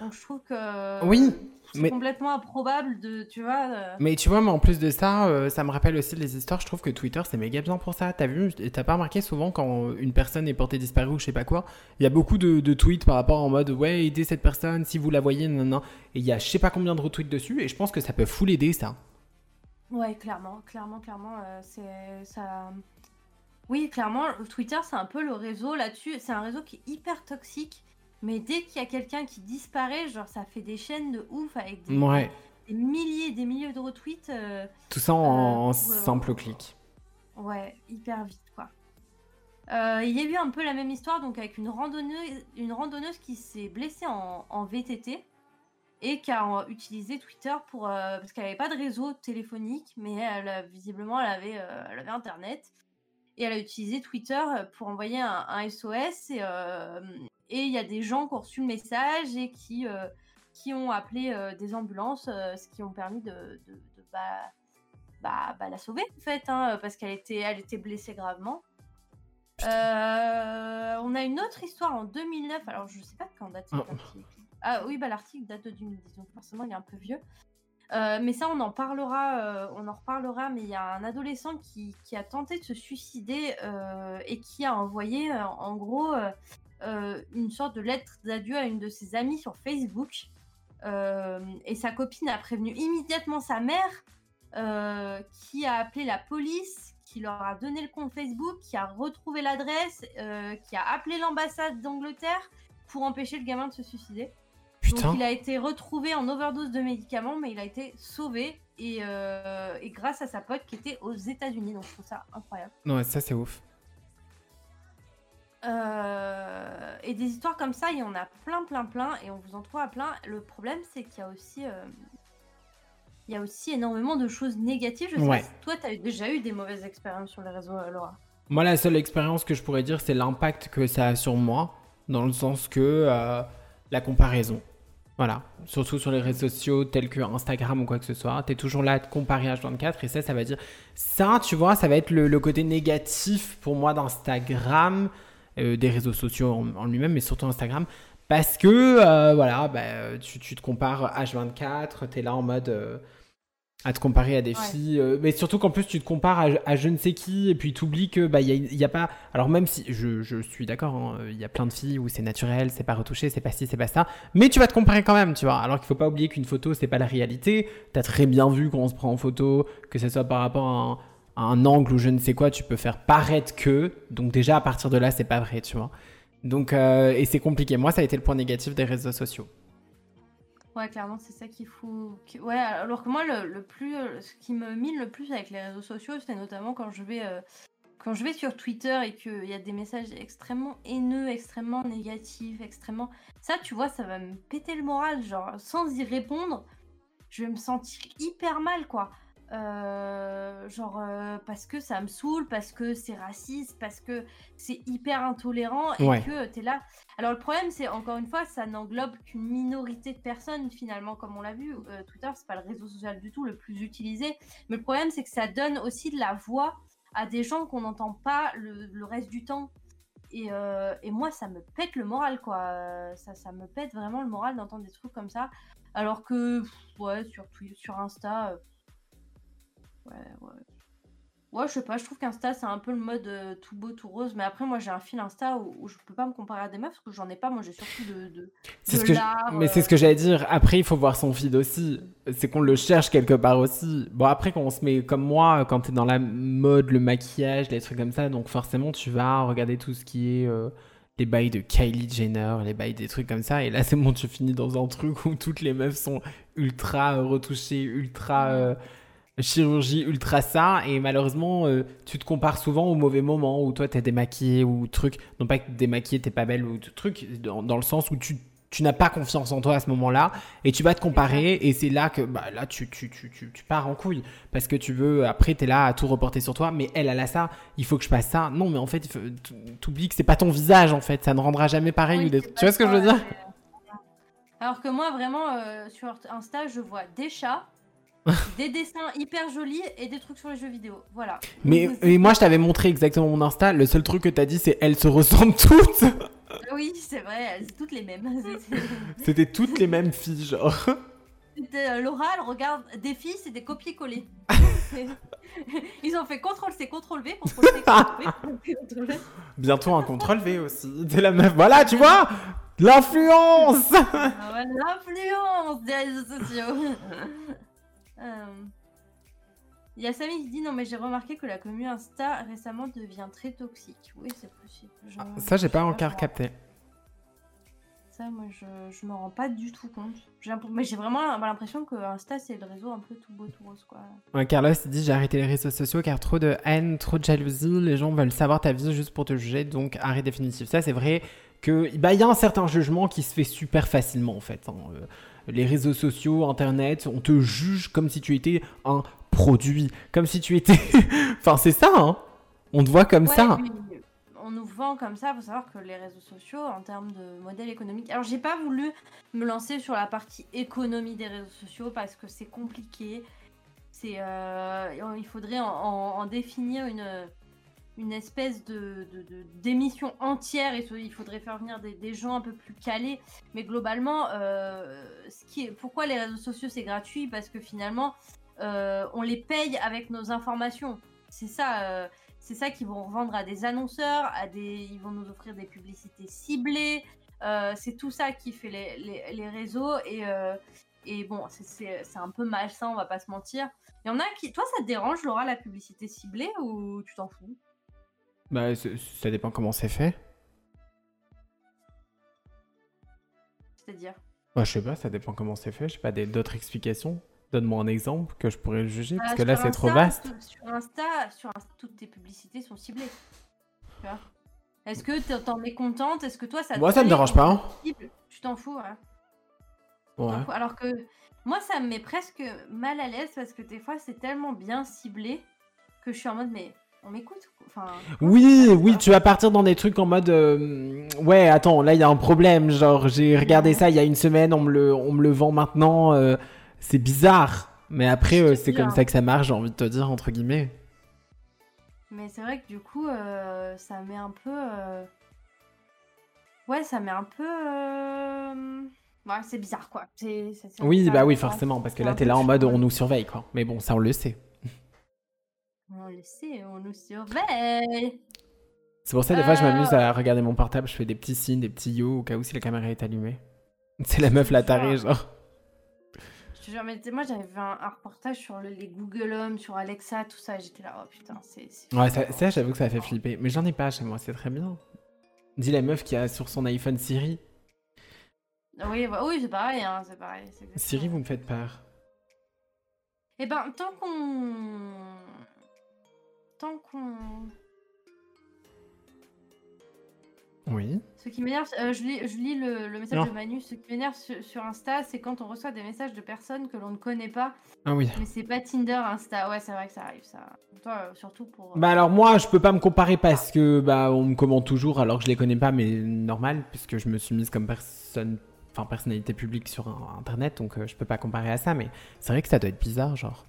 Donc je trouve que. Oui, c'est complètement improbable de, tu vois. Mais tu vois, mais en plus de ça, euh, ça me rappelle aussi les histoires. Je trouve que Twitter, c'est méga bien pour ça. T'as vu, t'as pas remarqué souvent quand une personne est portée disparue ou je sais pas quoi, il y a beaucoup de, de tweets par rapport en mode ouais, aidez cette personne si vous la voyez, non, non. Et il y a je sais pas combien de retweets dessus et je pense que ça peut full aider ça. Ouais, clairement, clairement, clairement, euh, c'est ça. Oui, clairement, Twitter, c'est un peu le réseau là-dessus. C'est un réseau qui est hyper toxique. Mais dès qu'il y a quelqu'un qui disparaît, genre ça fait des chaînes de ouf avec des, Ouais, des milliers et des milliers de retweets. euh, tout ça en, en ouais, simple clic. Ouais, hyper vite quoi. Euh, Il y a eu un peu la même histoire donc avec une randonneuse, une randonneuse qui s'est blessée en, en VTT et qui a euh, utilisé Twitter pour euh, parce qu'elle n'avait pas de réseau téléphonique mais elle visiblement elle avait euh, elle avait internet et elle a utilisé Twitter pour envoyer un, un SOS et euh, et il y a des gens qui ont reçu le message et qui euh, qui ont appelé euh, des ambulances euh, ce qui ont permis de, de, de- bah, bah, bah, la sauver en fait, hein, parce qu'elle était, elle était blessée gravement. On a une autre histoire en 2009, alors je sais pas de quand date cet Oh. article. Ah oui, bah, l'article date de 2010, donc forcément il est un peu vieux. Euh, mais ça, on en parlera, euh, on en reparlera. Mais il y a un adolescent qui, qui a tenté de se suicider euh, et qui a envoyé, en gros, euh, une sorte de lettre d'adieu à une de ses amies sur Facebook. Euh, et sa copine a prévenu immédiatement sa mère, euh, qui a appelé la police, qui leur a donné le compte Facebook, qui a retrouvé l'adresse, qui a appelé l'ambassade d'Angleterre pour empêcher le gamin de se suicider. Putain. Donc il a été retrouvé en overdose de médicaments, mais il a été sauvé et, et grâce à sa pote qui était aux États-Unis. Donc je trouve ça incroyable. Ouais, ça c'est ouf. Euh, et des histoires comme ça, il y en a plein, plein, plein, et on vous en trouve à plein. Le problème, c'est qu'il y a aussi, euh, il y a aussi énormément de choses négatives. Je sais Ouais. pas si toi, tu as déjà eu des mauvaises expériences sur les réseaux, euh, Laura. Moi, la seule expérience que je pourrais dire, c'est l'impact que ça a sur moi, dans le sens que euh, la comparaison. Voilà, surtout sur les réseaux sociaux tels que Instagram ou quoi que ce soit, tu es toujours là à te comparer H24 et ça, ça va dire. Ça, tu vois, ça va être le, le côté négatif pour moi d'Instagram, euh, des réseaux sociaux en, en lui-même, mais surtout Instagram, parce que, euh, voilà, bah, tu, tu te compares H24, tu es là en mode. euh, à te comparer à des Ouais. filles, euh, mais surtout qu'en plus tu te compares à, à je ne sais qui, et puis tu oublies que bah il y a, y a pas. Alors même si je, je suis d'accord, hein, il y a plein de filles où c'est naturel, c'est pas retouché, c'est pas ci, c'est pas ça, mais tu vas te comparer quand même, tu vois. Alors qu'il faut pas oublier qu'une photo c'est pas la réalité. T'as très bien vu quand on se prend en photo, que ce soit par rapport à un, un angle ou je ne sais quoi, tu peux faire paraître que. Donc déjà à partir de là c'est pas vrai, tu vois. Donc euh, et c'est compliqué. Moi ça a été le point négatif des réseaux sociaux. Ouais, clairement, c'est ça qu'il faut. Ouais, alors que moi, le, le plus, euh, ce qui me mine le plus avec les réseaux sociaux, c'est notamment quand je vais, euh, quand je vais sur Twitter et qu'il y a des messages extrêmement haineux, extrêmement négatifs, extrêmement. Ça, tu vois, ça va me péter le moral. Genre, sans y répondre, je vais me sentir hyper mal, quoi. Euh, genre, euh, parce que ça me saoule, parce que c'est raciste, parce que c'est hyper intolérant et Ouais. que t'es là. Alors, le problème, c'est encore une fois, ça n'englobe qu'une minorité de personnes, finalement, comme on l'a vu. Euh, Twitter, c'est pas le réseau social du tout le plus utilisé. Mais le problème, c'est que ça donne aussi de la voix à des gens qu'on n'entend pas le, le reste du temps. Et, euh, et moi, ça me pète le moral, quoi. Ça, ça me pète vraiment le moral d'entendre des trucs comme ça. Alors que, pff, ouais, sur, sur Insta, ouais, ouais. Ouais, je sais pas, je trouve qu'Insta, c'est un peu le mode euh, tout beau, tout rose. Mais après, moi, j'ai un fil Insta où, où je peux pas me comparer à des meufs parce que j'en ai pas. Moi, j'ai surtout de, de, C'est de ce que je- l'art, Mais euh, c'est ce que j'allais dire. Après, il faut voir son feed aussi. C'est qu'on le cherche quelque part aussi. Bon, après, quand on se met comme moi, quand t'es dans la mode, le maquillage, les trucs comme ça, donc forcément, tu vas regarder tout ce qui est euh, les bails de Kylie Jenner, les bails des trucs comme ça. Et là, c'est bon, tu finis dans un truc où toutes les meufs sont ultra retouchées, ultra. Chirurgie ultra ça et malheureusement euh, tu te compares souvent au mauvais moment où toi t'es démaquillée ou truc. Non pas que t'es démaquillée t'es pas belle ou truc dans, dans le sens où tu tu n'as pas confiance en toi à ce moment-là et tu vas te comparer et c'est là que bah, là tu, tu, tu, tu, tu pars en couille parce que tu veux après t'es là à tout reporter sur toi mais elle elle a ça il faut que je passe ça. Non mais en fait t'oublies que c'est pas ton visage en fait. Ça ne rendra jamais pareil Oui, tu vois ce que je veux dire? Alors que moi, vraiment, euh, sur Insta, je vois des chats, des dessins hyper jolis et des trucs sur les jeux vidéo. Voilà. mais, mais moi je t'avais montré exactement mon Insta le seul truc que t'as dit c'est elles se ressemblent toutes Oui, c'est vrai, c'est toutes les mêmes. C'était toutes les mêmes filles, genre. Euh, Laura, elle regarde des filles, c'est des copier-coller. Ils ont fait CTRL-C, CTRL-V, CTRL-C, CTRL-V. Bientôt un CTRL-V aussi. C'est la meuf. Voilà, tu vois L'influence ah L'influence des réseaux sociaux. Euh, il y a Samy qui dit non mais j'ai remarqué que la commune Insta récemment devient très toxique. Oui c'est possible. Ah, ça j'ai pas encore capté. Ça moi je, je me rends pas du tout compte. Mais j'ai vraiment l'impression que Insta c'est le réseau un peu tout beau tout rose quoi. Ouais, Carlos dit j'ai arrêté les réseaux sociaux car trop de haine, trop de jalousie, les gens veulent savoir ta vie juste pour te juger donc arrêt définitif. Ça c'est vrai que bah il y a un certain jugement qui se fait super facilement en fait. Hein. Les réseaux sociaux, internet, on te juge comme si tu étais un produit, comme si tu étais. enfin, c'est ça, hein On te voit comme ça. on nous vend comme ça. Il faut savoir que les réseaux sociaux, en termes de modèle économique. Alors, j'ai pas voulu me lancer sur la partie économie des réseaux sociaux parce que c'est compliqué. C'est, euh, il faudrait en, définir une, une espèce de, d'émission entière et il faudrait faire venir des, gens un peu plus calés. Mais globalement, euh, ce qui est, pourquoi les réseaux sociaux c'est gratuit? Parce que finalement, euh, on les paye avec nos informations. C'est ça, euh, c'est ça qu'ils vont revendre à des annonceurs, à des, ils vont nous offrir des publicités ciblées. C'est tout ça qui fait les, réseaux et, et bon, c'est un peu malsain, on va pas se mentir. Il y en a qui, toi, ça te dérange, Laura, la publicité ciblée ou tu t'en fous? Bah, ça dépend comment c'est fait. C'est-à-dire? Bah, Je sais pas, ça dépend comment c'est fait. Je sais pas d'autres explications. Donne-moi un exemple que je pourrais le juger, parce bah, que là, c'est trop vaste. Sur Insta, sur toutes tes publicités sont ciblées. Est-ce que t'en es contente? Est-ce que toi, ça Moi, ça me dérange pas. Hein. Tu t'en fous, hein. ouais. Alors que moi, ça me met presque mal à l'aise parce que des fois, c'est tellement bien ciblé que je suis en mode, mais on m'écoute. Enfin, oui, oui, tu vas partir dans des trucs en mode euh, ouais, attends, là il y a un problème. Genre, j'ai regardé ça il y a une semaine, on me le, on me le vend maintenant. Euh, c'est bizarre. Mais après, euh, c'est comme ça que ça marche, j'ai envie de te dire, entre guillemets. Mais c'est vrai que du coup, ça met un peu. Ouais, ça met un peu. Ouais, c'est bizarre, quoi. oui, bah oui, forcément, parce que là, t'es là en mode on nous surveille, quoi. Mais bon, ça, on le sait. On le sait, on nous surveille. C'est pour ça, des fois, je m'amuse à regarder mon portable, je fais des petits signes, des petits yo au cas où si la caméra est allumée. C'est la meuf la tarée, genre moi j'avais vu un, reportage sur les Google Home, sur Alexa, tout ça, j'étais là, oh putain, c'est. Ouais, ça, j'avoue que ça fait flipper. Mais j'en ai pas chez moi, c'est très bien. Dis la meuf qui a sur son iPhone Siri. Oui, bah, oui c'est pareil, hein, c'est pareil. Siri, vous me faites peur. Eh ben, tant qu'on. Tant qu'on. Oui. Ce qui m'énerve, euh, je, lis, je lis le, message de Manu, ce qui m'énerve sur, Insta, c'est quand on reçoit des messages de personnes que l'on ne connaît pas. Ah oui. Mais c'est pas Tinder, Insta. Ouais, c'est vrai que ça arrive, ça. Toi, euh, surtout pour. Bah alors moi, je peux pas me comparer parce que bah on me commente toujours alors que je les connais pas, mais normal, puisque je me suis mise comme personne, enfin personnalité publique sur Internet, donc euh, je peux pas comparer à ça. Mais c'est vrai que ça doit être bizarre, genre.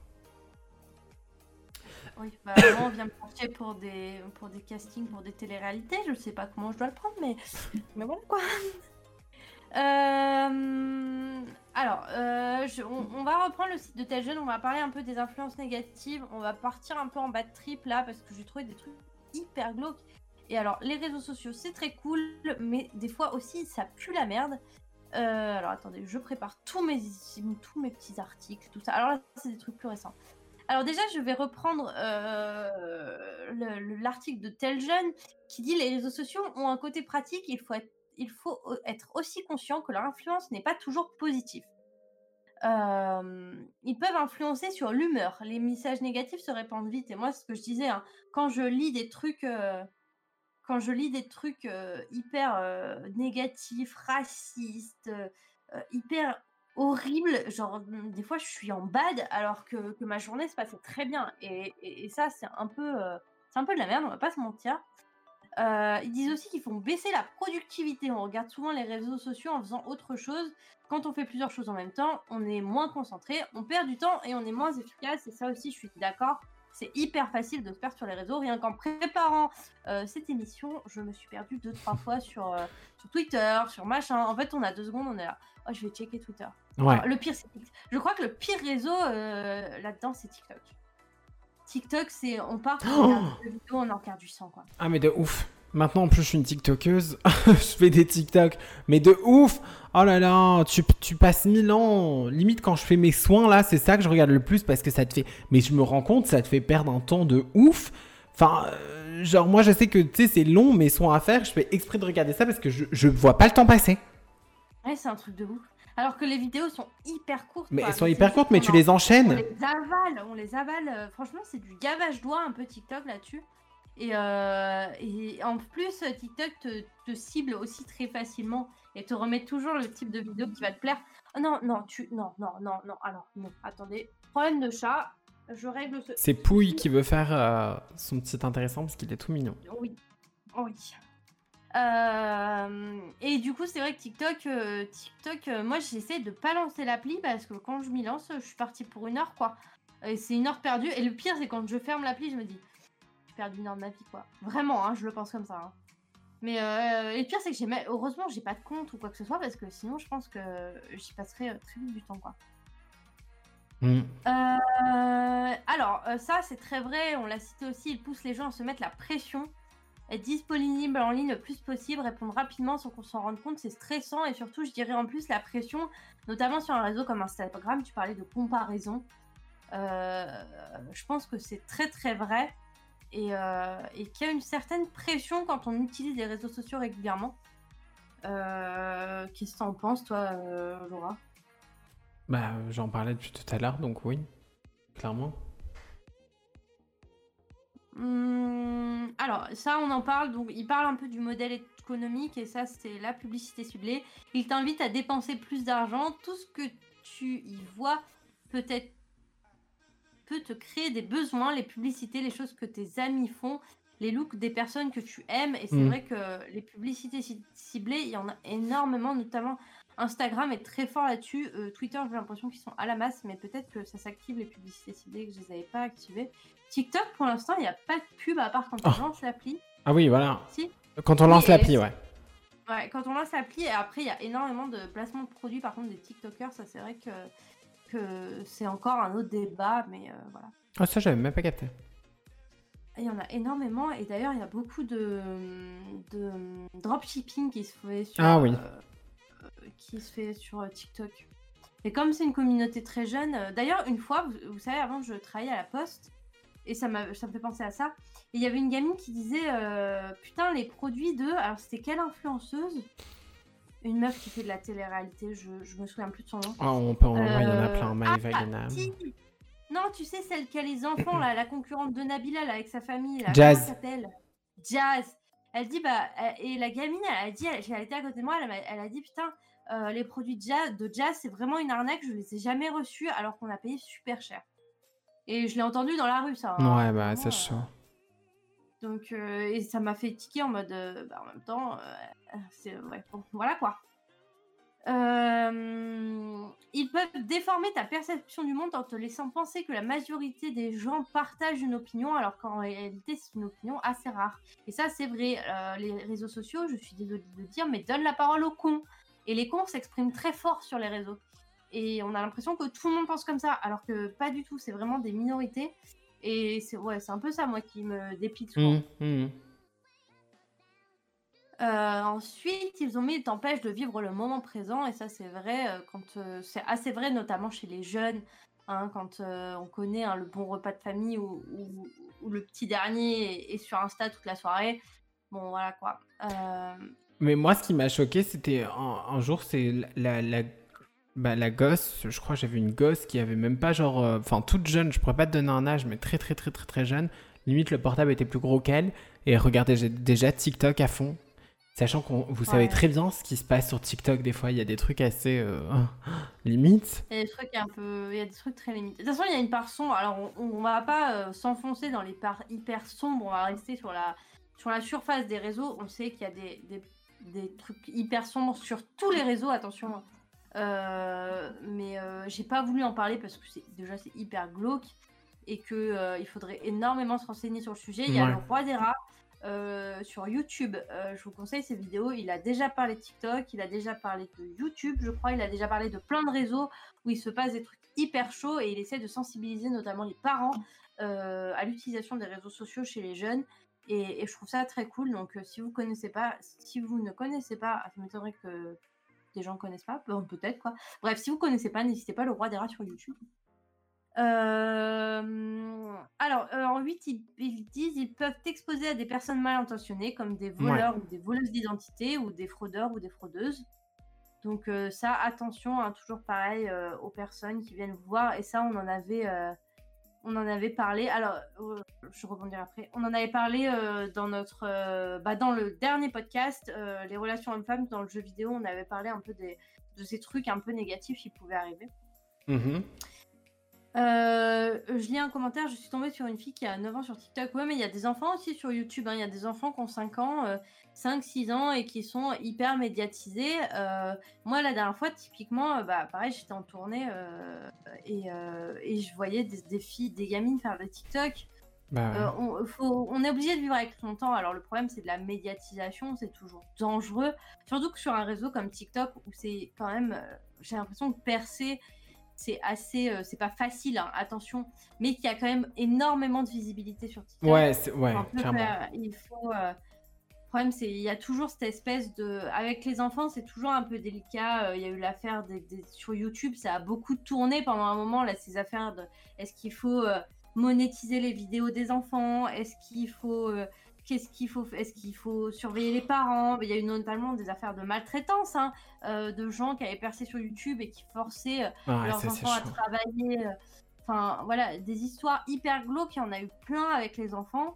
Oui, bah, on vient me chercher pour des, pour des castings, pour des téléréalités. Je sais pas comment je dois le prendre, mais, mais voilà quoi. Euh, alors, euh, on, va reprendre le site de tel jeune. On va parler un peu des influences négatives. On va partir un peu en bas de trip là parce que j'ai trouvé des trucs hyper glauques. Et alors, les réseaux sociaux, c'est très cool, mais des fois aussi, ça pue la merde. Euh, alors, attendez, je prépare tous mes, tous mes petits articles, tout ça. Alors là, c'est des trucs plus récents. Alors déjà, je vais reprendre euh, l'article de Tel Jeune qui dit les réseaux sociaux ont un côté pratique. Il faut être, être aussi conscient que leur influence n'est pas toujours positive. ils peuvent influencer sur l'humeur. Les messages négatifs se répandent vite. Et moi, ce que je disais, hein, quand je lis des trucs, euh, quand je lis des trucs euh, hyper négatifs, racistes, hyper horrible. Genre, mmh, des fois, je suis en bad alors que, que ma journée se passait très bien. Et, et, ça, c'est un, peu, euh, un peu de la merde, on va pas se mentir. Euh, ils disent aussi qu'ils font baisser la productivité. On regarde souvent les réseaux sociaux en faisant autre chose. Quand on fait plusieurs choses en même temps, on est moins concentré, on perd du temps et on est moins efficace. Et ça aussi, je suis d'accord. C'est hyper facile de se perdre sur les réseaux. Rien qu'en préparant euh, cette émission, je me suis perdue deux, trois fois sur, euh, sur Twitter, sur machin. En fait, on a deux secondes, on est là. Oh, je vais checker Twitter. Ouais. Alors, le pire, c'est Je crois que le pire réseau euh, là-dedans, c'est TikTok. TikTok, c'est. On part, Oh on en regarde du sang, quoi. Ah mais de ouf. Maintenant en plus je suis une TikTokeuse. je fais des TikTok. Mais de ouf. Oh là là, tu, tu passes mille ans. Limite quand je fais mes soins là, c'est ça que je regarde le plus parce que ça te fait... Mais je me rends compte, ça te fait perdre un temps de ouf. Enfin, euh, genre moi je sais que tu sais c'est long mes soins à faire. Je fais exprès de regarder ça parce que je, je vois pas le temps passer. Ouais, c'est un truc de ouf. Alors que les vidéos sont hyper courtes. Mais quoi. elles sont hyper courtes mais tu en- les On enchaînes. les avale, on les avale. euh, Franchement, c'est du gavage doigt un peu TikTok là-dessus. Et, euh, et en plus, TikTok te, te cible aussi très facilement et te remet toujours le type de vidéo qui va te plaire. Oh non, non, tu. Non, non, non, non. Alors, non, attendez. Problème de chat. Je règle ce. C'est Pouille qui veut faire euh, son petit intéressant parce qu'il est tout mignon. Oui. Oui. Euh, et du coup, c'est vrai que TikTok, TikTok moi j'essaie de pas lancer l'appli parce que quand je m'y lance, je suis partie pour une heure quoi. Et c'est une heure perdue. Et le pire, c'est quand je ferme l'appli, je me dis, perdu une heure de ma vie quoi. Vraiment, hein, je le pense comme ça. hein. Mais euh, et le pire, c'est que j'ai heureusement, j'ai pas de compte ou quoi que ce soit parce que sinon, je pense que j'y passerais euh, très vite du temps quoi. Mm. Euh, alors, ça, c'est très vrai. On l'a cité aussi. Il pousse les gens à se mettre la pression. Être disponible en ligne le plus possible, répondre rapidement sans qu'on s'en rende compte, c'est stressant. Et surtout, je dirais en plus la pression, notamment sur un réseau comme Instagram. Tu parlais de comparaison. Euh, je pense que c'est très très vrai. Et, euh, et qu'il y a une certaine pression quand on utilise les réseaux sociaux régulièrement. Euh, Qu'est-ce que t'en penses, toi, euh, Laura? Bah j'en parlais depuis tout à l'heure donc oui. Clairement. Hum, alors, ça, on en parle. Donc, il parle un peu du modèle économique et ça, c'est la publicité ciblée. Il t'invite à dépenser plus d'argent. Tout ce que tu y vois peut-être peut te créer des besoins, les publicités, les choses que tes amis font, les looks des personnes que tu aimes. Et c'est Mm. vrai que les publicités ci- ciblées, il y en a énormément, notamment Instagram est très fort là-dessus. Euh, Twitter, j'ai l'impression qu'ils sont à la masse, mais peut-être que ça s'active les publicités ciblées que je les avais pas activées. TikTok, pour l'instant, il n'y a pas de pub à part quand on Oh. lance l'appli. Ah oui voilà. Si. Quand on lance Oui, l'appli. Ouais, quand on lance l'appli, et après, il y a énormément de placements de produits, par contre, des TikTokers, ça c'est vrai que, que c'est encore un autre débat, mais euh, voilà. Ah ça j'avais même pas capté. Il y en a énormément, et d'ailleurs, il y a beaucoup de, de dropshipping qui se fait sur, Ah oui. euh, euh, qui se fait sur TikTok. Et comme c'est une communauté très jeune, euh, d'ailleurs, une fois, vous, vous savez, avant, je travaillais à la poste, et ça, m'a- ça me fait penser à ça. Et il y avait une gamine qui disait Putain, les produits de. Alors, c'était quelle influenceuse? Une meuf qui fait de la télé-réalité, je, je me souviens plus de son nom. Ah on peut en vrai, il y en a Euh, plein. Maëva ah, Guénam. si. Non, tu sais, celle qui a les enfants, là, la concurrente de Nabila, là, avec sa famille. Là, Jazz. Comment s'appelle? Jazz. Elle dit, bah, euh, et la gamine, elle a dit, elle, elle était à côté de moi, elle, a dit, putain, euh, les produits de jazz, de jazz, c'est vraiment une arnaque, je les ai jamais reçus alors qu'on a payé super cher. Et je l'ai entendu dans la rue, ça. hein. Ouais bah ça je euh, Donc, euh, et ça m'a fait tiquer en mode, euh, bah, en même temps, euh, c'est, ouais, bon, voilà quoi. Ils peuvent déformer ta perception du monde en te laissant penser que la majorité des gens partagent une opinion, alors qu'en réalité, c'est une opinion assez rare. Et ça, c'est vrai. Les réseaux sociaux, je suis désolée de le dire, mais donnent la parole aux cons. Et les cons s'expriment très fort sur les réseaux. Et on a l'impression que tout le monde pense comme ça, alors que pas du tout. C'est vraiment des minorités. Et c'est ouais, c'est un peu ça, moi, qui me dépite souvent. Hum, hum. Euh, ensuite, ils ont mis ils t'empêchent de vivre le moment présent, et ça c'est vrai, euh, quand euh, c'est assez vrai, notamment chez les jeunes, hein, quand euh, on connaît hein, le bon repas de famille ou, ou- ou le petit dernier est, est sur Insta toute la soirée. Bon, voilà quoi. Euh, Mais moi, ce qui m'a choqué, c'était un, un jour, c'est la, la, bah, la gosse. Je crois que j'avais une gosse qui avait même pas genre. euh, Enfin, toute jeune, je pourrais pas te donner un âge, mais très, très, très, très, très jeune. Limite, le portable était plus gros qu'elle. Et elle regardait déjà- TikTok à fond. Sachant qu'on vous savez très bien ce qui se passe sur TikTok, des fois, il y a des trucs assez. euh, limite. Il y a des trucs un peu, il y a des trucs très limités. De toute façon, il y a une part sombre. Alors, on, on va pas euh, s'enfoncer dans les parts hyper sombres. On va rester sur la, sur la surface des réseaux. On sait qu'il y a des, des, des trucs hyper sombres sur tous les réseaux. Attention. Euh, mais euh, j'ai pas voulu en parler parce que c'est déjà c'est hyper glauque. et que il faudrait énormément se renseigner sur le sujet. Il y a le roi des rats euh, sur YouTube. Euh, je vous conseille ses vidéos. Il a déjà parlé de TikTok, il a déjà parlé de YouTube, je crois. Il a déjà parlé de plein de réseaux où il se passe des trucs hyper chauds et il essaie de sensibiliser notamment les parents euh, à l'utilisation des réseaux sociaux chez les jeunes. Et, et je trouve ça très cool. Donc, euh, si vous connaissez pas, si vous ne connaissez pas, ça m'étonnerait que des gens connaissent pas, Bon, peut-être quoi. Bref, si vous connaissez pas, n'hésitez pas le roi des rats sur YouTube. Euh, alors, euh, en 8, ils, ils disent ils peuvent exposer à des personnes mal intentionnées, comme des voleurs ou des voleuses d'identité, ou des fraudeurs ou des fraudeuses. Donc, euh, ça, attention, hein, toujours pareil aux personnes qui viennent vous voir. Et ça, on en avait, on en avait parlé. Alors, euh, je rebondirai après. On en avait parlé euh, dans notre, euh, bah, dans le dernier podcast, les relations hommes-femmes dans le jeu vidéo. On avait parlé un peu des, de ces trucs un peu négatifs qui pouvaient arriver. Mhm. Euh, je lis un commentaire, je suis tombée sur une fille qui a 9 ans sur TikTok. Ouais, mais il y a des enfants aussi sur YouTube. hein. Il y a des enfants qui ont 5 ans, 5-6 ans et qui sont hyper médiatisés. Euh, moi, la dernière fois, typiquement, euh, bah, pareil, j'étais en tournée euh, et, euh, et je voyais des, des filles, des gamines faire des TikTok. Bah, on, faut- on est obligé de vivre avec son temps. Alors, le problème, c'est de la médiatisation. C'est toujours dangereux. Surtout que sur un réseau comme TikTok, où c'est quand même. J'ai l'impression que percer, c'est assez. euh, c'est pas facile, hein, attention. Mais qu'il y a quand même énormément de visibilité sur TikTok. ouais, c'est- ouais, clairement. faire- il faut. euh, problème, c'est il y a toujours cette espèce de. Avec les enfants, c'est toujours un peu délicat. Euh, Il y a eu l'affaire des, des- sur YouTube, ça a beaucoup tourné pendant un moment, là, ces affaires de. Est-ce qu'il faut euh, monétiser les vidéos des enfants? Est-ce qu'il faut. euh, Qu'est-ce qu'il faut Est-ce qu'il faut surveiller les parents? Il y a eu notamment des affaires de maltraitance, hein, de gens qui avaient percé sur YouTube et qui forçaient leurs ça, enfants à travailler. Enfin, voilà, des histoires hyper glauques, il y en a eu plein avec les enfants.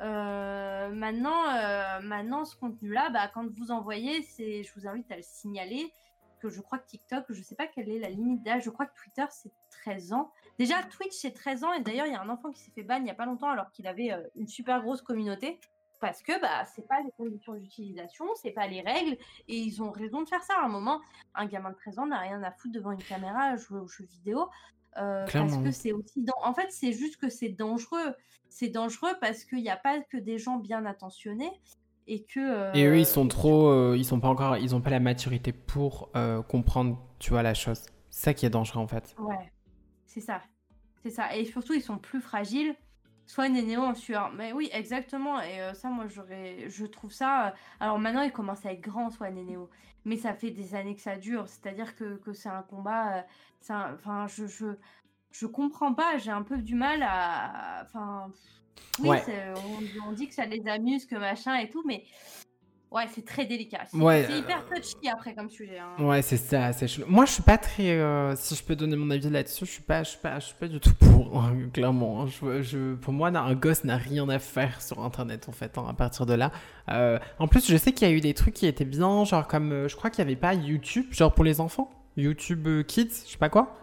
Euh, maintenant, euh, maintenant, ce contenu-là, bah, quand vous envoyez, c'est, je vous invite à le signaler. Que je crois que TikTok, je sais pas quelle est la limite d'âge, je crois que Twitter c'est 13 ans. Déjà, Twitch c'est 13 ans, et d'ailleurs, il y a un enfant qui s'est fait ban il y a pas longtemps alors qu'il avait euh, une super grosse communauté. Parce que bah, c'est pas les conditions d'utilisation, c'est pas les règles, et ils ont raison de faire ça. À un moment, un gamin de 13 ans n'a rien à foutre devant une caméra jouer aux jeux vidéo. Euh, parce que c'est aussi. En fait, c'est juste que c'est dangereux. C'est dangereux parce qu'il n'y a pas que des gens bien intentionnés et que. Et eux, euh, ils sont trop, euh, ils sont pas encore, ils ont pas la maturité pour euh, comprendre, tu vois, la chose. C'est ça qui est dangereux en fait. Ouais, c'est ça. C'est ça. Et surtout, ils sont plus fragiles. Soit des néo en sueur. Mais oui, exactement. Et euh, ça, moi, j'aurais, je trouve ça. euh, Alors maintenant, ils commencent à être grands, soit des néo. Mais ça fait des années que ça dure. C'est-à-dire que, que c'est un combat. euh, c'est un- Enfin, je, je, je comprends pas. J'ai un peu du mal à. Enfin. Oui, Ouais. c'est- on, on dit que ça les amuse, que machin et tout, mais. Ouais, c'est très délicat. C'est Ouais, euh, hyper touchy après comme sujet. hein. Ouais, c'est ça, c'est chaud. Moi, je suis pas très, euh, si je peux donner mon avis là-dessus, je suis pas, je suis pas, je suis pas du tout pour, hein, clairement. hein. Je, je- pour moi, un gosse n'a rien à faire sur Internet en fait. hein, à partir de là. Euh, en plus, je sais qu'il y a eu des trucs qui étaient bien, genre comme, euh, je crois qu'il y avait pas YouTube, genre pour les enfants, YouTube Kids, je sais pas quoi.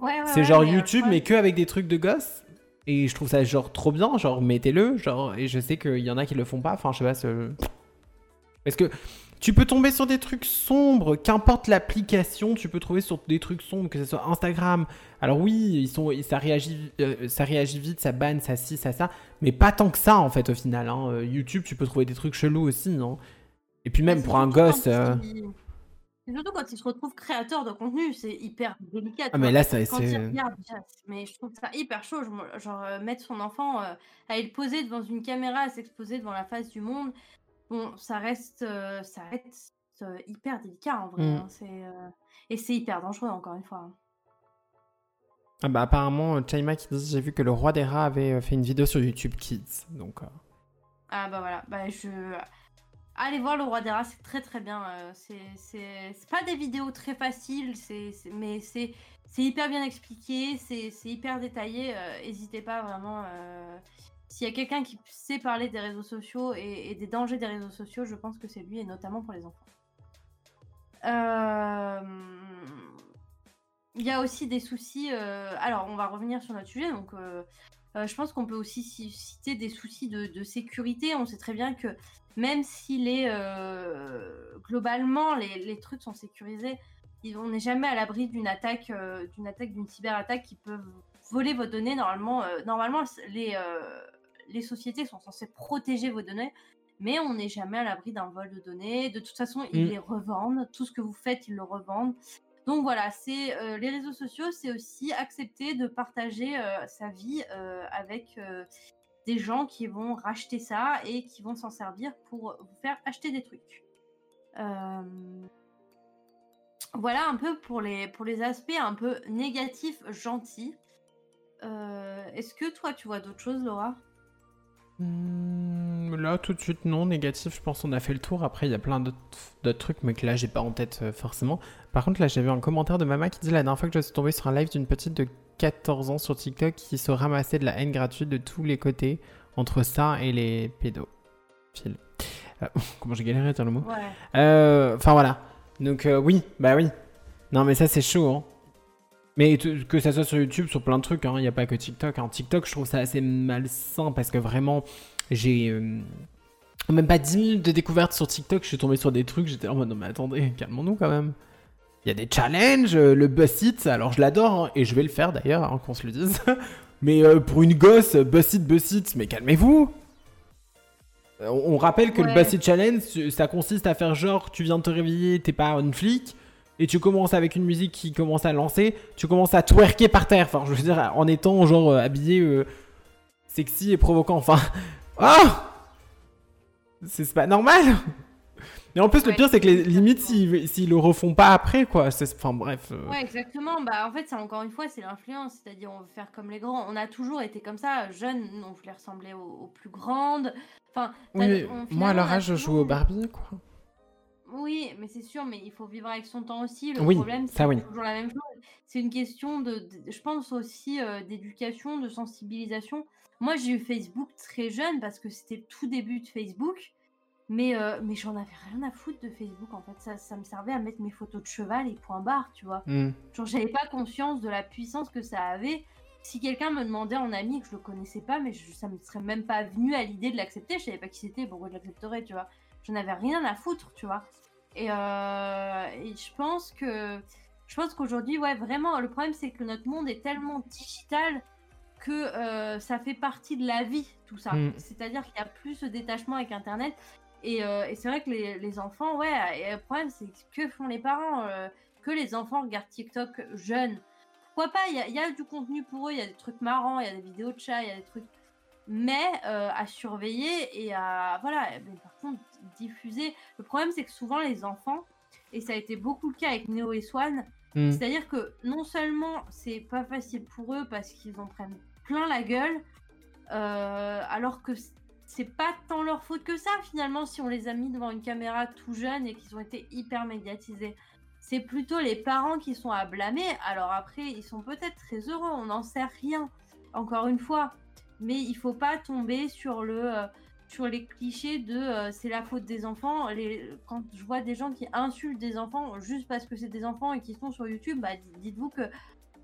Ouais, ouais, C'est ouais, genre mais, YouTube, mais que avec des trucs de gosses. Et je trouve ça genre trop bien, genre mettez-le, genre. Et je sais qu'il y en a qui le font pas. Enfin, je sais pas. Parce que tu peux tomber sur des trucs sombres, qu'importe l'application, tu peux trouver sur des trucs sombres, que ce soit Instagram. Alors oui, ils sont, ça réagit, euh, ça réagit vite, ça banne, ça ci, ça ça, mais pas tant que ça en fait au final. hein. Euh, YouTube, tu peux trouver des trucs chelous aussi, non? Et puis même pour un gosse. euh, Surtout quand il se retrouve créateur de contenu, c'est hyper délicat. Ah mais là, ça, Quand il c'est. regarde, déjà, c'est- mais je trouve ça hyper chaud. Genre, euh, mettre son enfant euh, à le poser devant une caméra, à s'exposer devant la face du monde, bon, ça reste, euh, ça reste euh, hyper délicat en vrai. Mm. hein, c'est, euh, Et c'est hyper dangereux, encore une fois. hein. Ah bah apparemment, Chaima qui dit j'ai vu que le roi des rats avait fait une vidéo sur YouTube Kids. Donc Ah bah voilà, bah je... Allez voir le roi des rats, c'est très très bien. c'est c'est- c'est pas des vidéos très faciles, c'est mais c'est c'est hyper bien expliqué, c'est c'est hyper détaillé. N'hésitez pas vraiment. S'il y a quelqu'un qui sait parler des réseaux sociaux et, des dangers des réseaux sociaux, je pense que c'est lui, et notamment pour les enfants. Euh, Il y a aussi des soucis. euh, Alors, on va revenir sur notre sujet. Donc, euh, je pense qu'on peut aussi ci- citer des soucis de, sécurité. On sait très bien que même si les, globalement les, les trucs sont sécurisés, on n'est jamais à l'abri d'une attaque, d'une attaque, d'une cyberattaque qui peut voler vos données, normalement, normalement les, les sociétés sont censées protéger vos données, mais on n'est jamais à l'abri d'un vol de données. De toute façon, ils Mm. les revendent. Tout ce que vous faites, ils le revendent. Donc voilà, c'est euh, les réseaux sociaux, c'est aussi accepter de partager euh, sa vie euh, avec des gens qui vont racheter ça et qui vont s'en servir pour vous faire acheter des trucs. Voilà un peu pour les, pour les aspects un peu négatifs, gentils. Est-ce que toi, tu vois d'autres choses, Laura? Hmm, là, tout de suite, non. Négatif, je pense qu'on a fait le tour. Après, il y a plein d'autres trucs, mais que là, j'ai pas en tête euh, forcément. Par contre, là, j'avais un commentaire de maman qui dit la dernière fois que je suis tombée sur un live d'une petite de 14 ans sur TikTok qui se ramassait de la haine gratuite de tous les côtés entre ça et les pédophiles. Euh, comment j'ai galéré à dire le mot? Ouais. Euh, Enfin, voilà. Donc, euh, oui, bah oui. Non, mais ça, c'est chaud, hein. Mais que ça soit sur YouTube, sur plein de trucs, il n'y a pas que TikTok. hein. TikTok, je trouve ça assez malsain parce que vraiment, j'ai euh, même pas 10 minutes de découverte sur TikTok, je suis tombé sur des trucs, j'étais en mode non, mais attendez, calmons-nous quand même. Il y a des challenges, euh, le Bussit, alors je l'adore, hein, et je vais le faire d'ailleurs, hein, qu'on se le dise. mais euh, pour une gosse, Bussit, Bussit, mais calmez-vous on on rappelle que le Ouais. Bussit Challenge, ça consiste à faire genre, tu viens de te réveiller, t'es pas une flic, et tu commences avec une musique qui commence à lancer, tu commences à twerker par terre, enfin je veux dire, en étant genre euh, habillé euh, sexy et provoquant, enfin... Ah C'est pas normal Et en plus, le pire, c'est que les limites, s'ils le refont pas après, quoi. Enfin bref. euh, Ouais, exactement. Bah, en fait, c'est encore une fois, c'est l'influence. C'est-à-dire, on veut faire comme les grands. On a toujours été comme ça. Jeunes, on voulait ressembler aux, aux plus grandes. Enfin, Oui, t'as- mais on- moi à leur âge, je jouais au Barbie, quoi. Oui, mais c'est sûr, mais il faut vivre avec son temps aussi. Le Oui, problème, c'est oui. toujours la même chose. C'est une question de, de- je pense aussi euh, d'éducation, de sensibilisation. Moi, j'ai eu Facebook très jeune parce que c'était le tout début de Facebook. Mais, euh, mais j'en avais rien à foutre de Facebook en fait. Ça, ça me servait à mettre mes photos de cheval et point barre, tu vois. Hmm. Genre, j'avais pas conscience de la puissance que ça avait. Si quelqu'un me demandait en ami que je le connaissais pas, mais je- ça me serait même pas venu à l'idée de l'accepter, je savais pas qui c'était, pourquoi je l'accepterais, tu vois. J'en avais rien à foutre, tu vois. Et, euh, et je pense que. Je pense qu'aujourd'hui, ouais, vraiment, le problème c'est que notre monde est tellement digital que euh, ça fait partie de la vie, tout ça. Mm. C'est-à-dire qu'il y a plus ce détachement avec Internet. Et, euh, et c'est vrai que les, les enfants, ouais, et le problème c'est que font les parents Que les enfants regardent TikTok jeunes. Pourquoi pas? Il y, y a du contenu pour eux, il y a des trucs marrants, il y a des vidéos de chats, il y a des trucs. Mais euh, à surveiller et à. Voilà, mais par contre, diffuser. Le problème c'est que souvent les enfants, et ça a été beaucoup le cas avec Neo et Swan, Hmm. c'est-à-dire que non seulement c'est pas facile pour eux parce qu'ils en prennent plein la gueule, euh, alors que c'est pas tant leur faute que ça finalement si on les a mis devant une caméra tout jeunes et qu'ils ont été hyper médiatisés. C'est plutôt les parents qui sont à blâmer. Alors après, ils sont peut-être très heureux, on n'en sait rien. Encore une fois, mais il faut pas tomber sur le euh, sur les clichés de euh, c'est la faute des enfants. Les, quand je vois des gens qui insultent des enfants juste parce que c'est des enfants et qui sont sur YouTube, bah, dites-vous que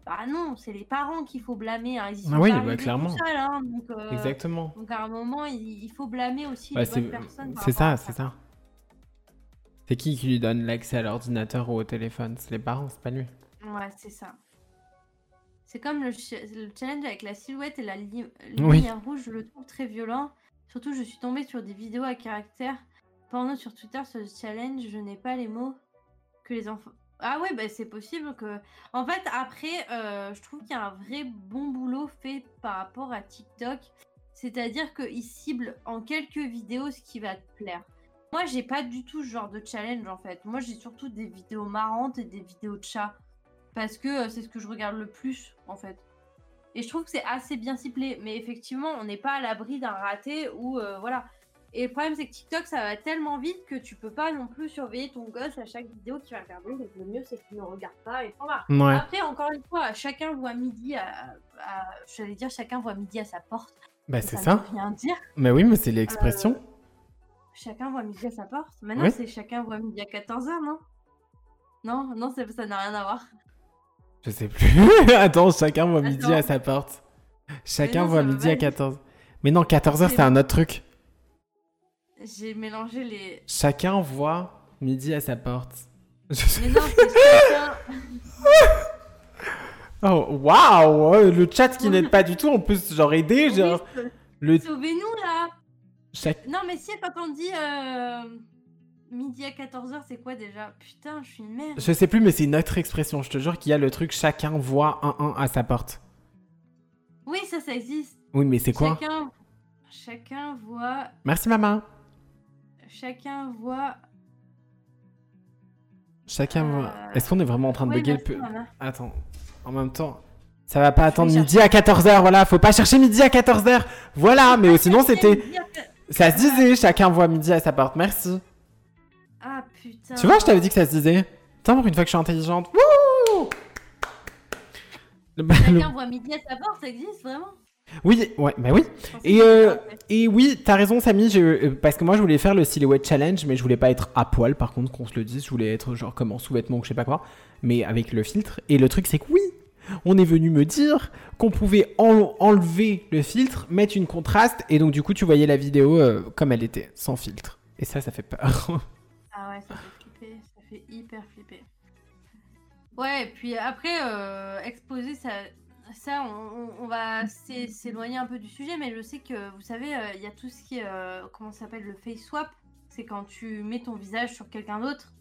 bah non, c'est les parents qu'il faut blâmer. hein. Ils y Ah sont oui, bah, clairement. seuls, hein. donc, euh, Exactement. donc à un moment, il, il faut blâmer aussi Ouais, les c'est bonnes personnes. c'est ça, c'est ça. C'est qui qui lui donne l'accès à l'ordinateur ou au téléphone? C'est les parents, c'est pas lui. Ouais, c'est ça. C'est comme le, ch- le challenge avec la silhouette et la Oui. lumière rouge, je le trouve très violent. Surtout, je suis tombée sur des vidéos à caractère porno sur Twitter sur ce challenge. Je n'ai pas les mots que les enfants. Ah ouais, bah c'est possible que. En fait, après, euh, je trouve qu'il y a un vrai bon boulot fait par rapport à TikTok. C'est-à-dire qu'ils ciblent en quelques vidéos ce qui va te plaire. Moi, j'ai pas du tout ce genre de challenge en fait. Moi, j'ai surtout des vidéos marrantes et des vidéos de chats. Parce que euh, c'est ce que je regarde le plus en fait. Et je trouve que c'est assez bien ciblé. Mais effectivement, on n'est pas à l'abri d'un raté ou euh, voilà. Et le problème, c'est que TikTok, ça va tellement vite que tu peux pas non plus surveiller ton gosse à chaque vidéo qu'il va regarder. Donc le mieux, c'est qu'il ne regarde pas et voilà. Ouais. Après, encore une fois, chacun voit midi à. à- J'allais dire, chacun voit midi à sa porte. Bah, c'est ça. veut rien dire. Mais oui, mais c'est l'expression. Chacun voit midi à sa porte. Maintenant, Oui. c'est chacun voit midi à 14h, non? Non, non, ça n'a rien à voir. Je sais plus. Attends, chacun voit midi à sa porte. Chacun non, voit midi à dire- 14. Mais non, 14h, C'est c'est un autre truc. J'ai mélangé les. Chacun voit midi à sa porte. Je Mais non, chacun. Oh, waouh euh, Le chat qui n'aide pas du tout, on peut genre aider, Oui, genre... Le... Sauvez-nous là Chaque... Non, mais si, quand on dit euh, midi à 14h, c'est quoi déjà? Putain, je suis une merde. Je sais plus, mais c'est une autre expression, je te jure qu'il y a le truc chacun voit un un à sa porte. Oui, ça, ça existe. Oui, mais c'est quoi? Chacun, chacun voit. Merci maman. Chacun voit. Chacun voit... Euh, Est-ce qu'on est vraiment en train de Oui, bugger merci, le... peu- maman. Attends, en même temps... Ça va pas attendre midi à 14h, voilà, faut pas chercher midi à 14h. Voilà, mais sinon c'était... Ça se disait, chacun voit midi à sa porte, merci. Ah putain. Tu vois, je t'avais dit que ça se disait. Putain, pour une fois que je suis intelligente. Wouh Le- le- Chacun voit midi à sa porte, ça existe vraiment Oui, ouais, bah oui. Et, euh. Et oui, t'as raison, Samy, je- euh, parce que moi je voulais faire le silhouette challenge, mais je voulais pas être à poil, par contre, qu'on se le dise, je voulais être genre comme en sous-vêtements ou je sais pas quoi, mais avec le filtre. Et le truc, c'est que oui, on est venu me dire qu'on pouvait en- enlever le filtre, mettre une contraste, et donc du coup, tu voyais la vidéo euh, comme elle était, sans filtre. Et ça, ça fait peur. Ouais, ça fait flipper, ça fait hyper flipper. Ouais, et puis après, euh, exposer ça, ça on, va s'é- s'éloigner un peu du sujet, mais je sais que, vous savez, euh, il y a tout ce qui est, euh, comment ça s'appelle, le face swap. C'est quand tu mets ton visage sur quelqu'un d'autre.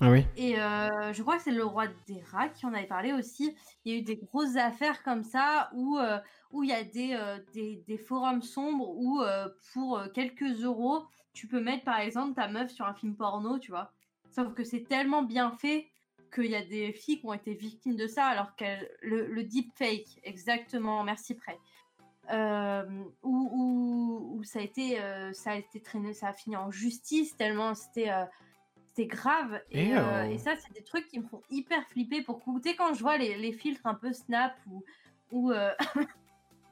ah oui. Et euh, je crois que c'est le roi des rats qui en avait parlé aussi. Il y a eu des grosses affaires comme ça où euh, où il y a des, euh, des, des forums sombres où euh, pour quelques euros, tu peux mettre par exemple ta meuf sur un film porno, tu vois. Sauf que c'est tellement bien fait qu'il y a des filles qui ont été victimes de ça alors que le, le deepfake, exactement, merci près. Euh, où, où- où ça a été euh, ça a été traîné, ça a fini en justice tellement c'était euh, c'était grave. Et, euh, et ça, c'est des trucs qui me font hyper flipper pour coup. Tu sais, quand je vois les, les filtres un peu snap ou euh,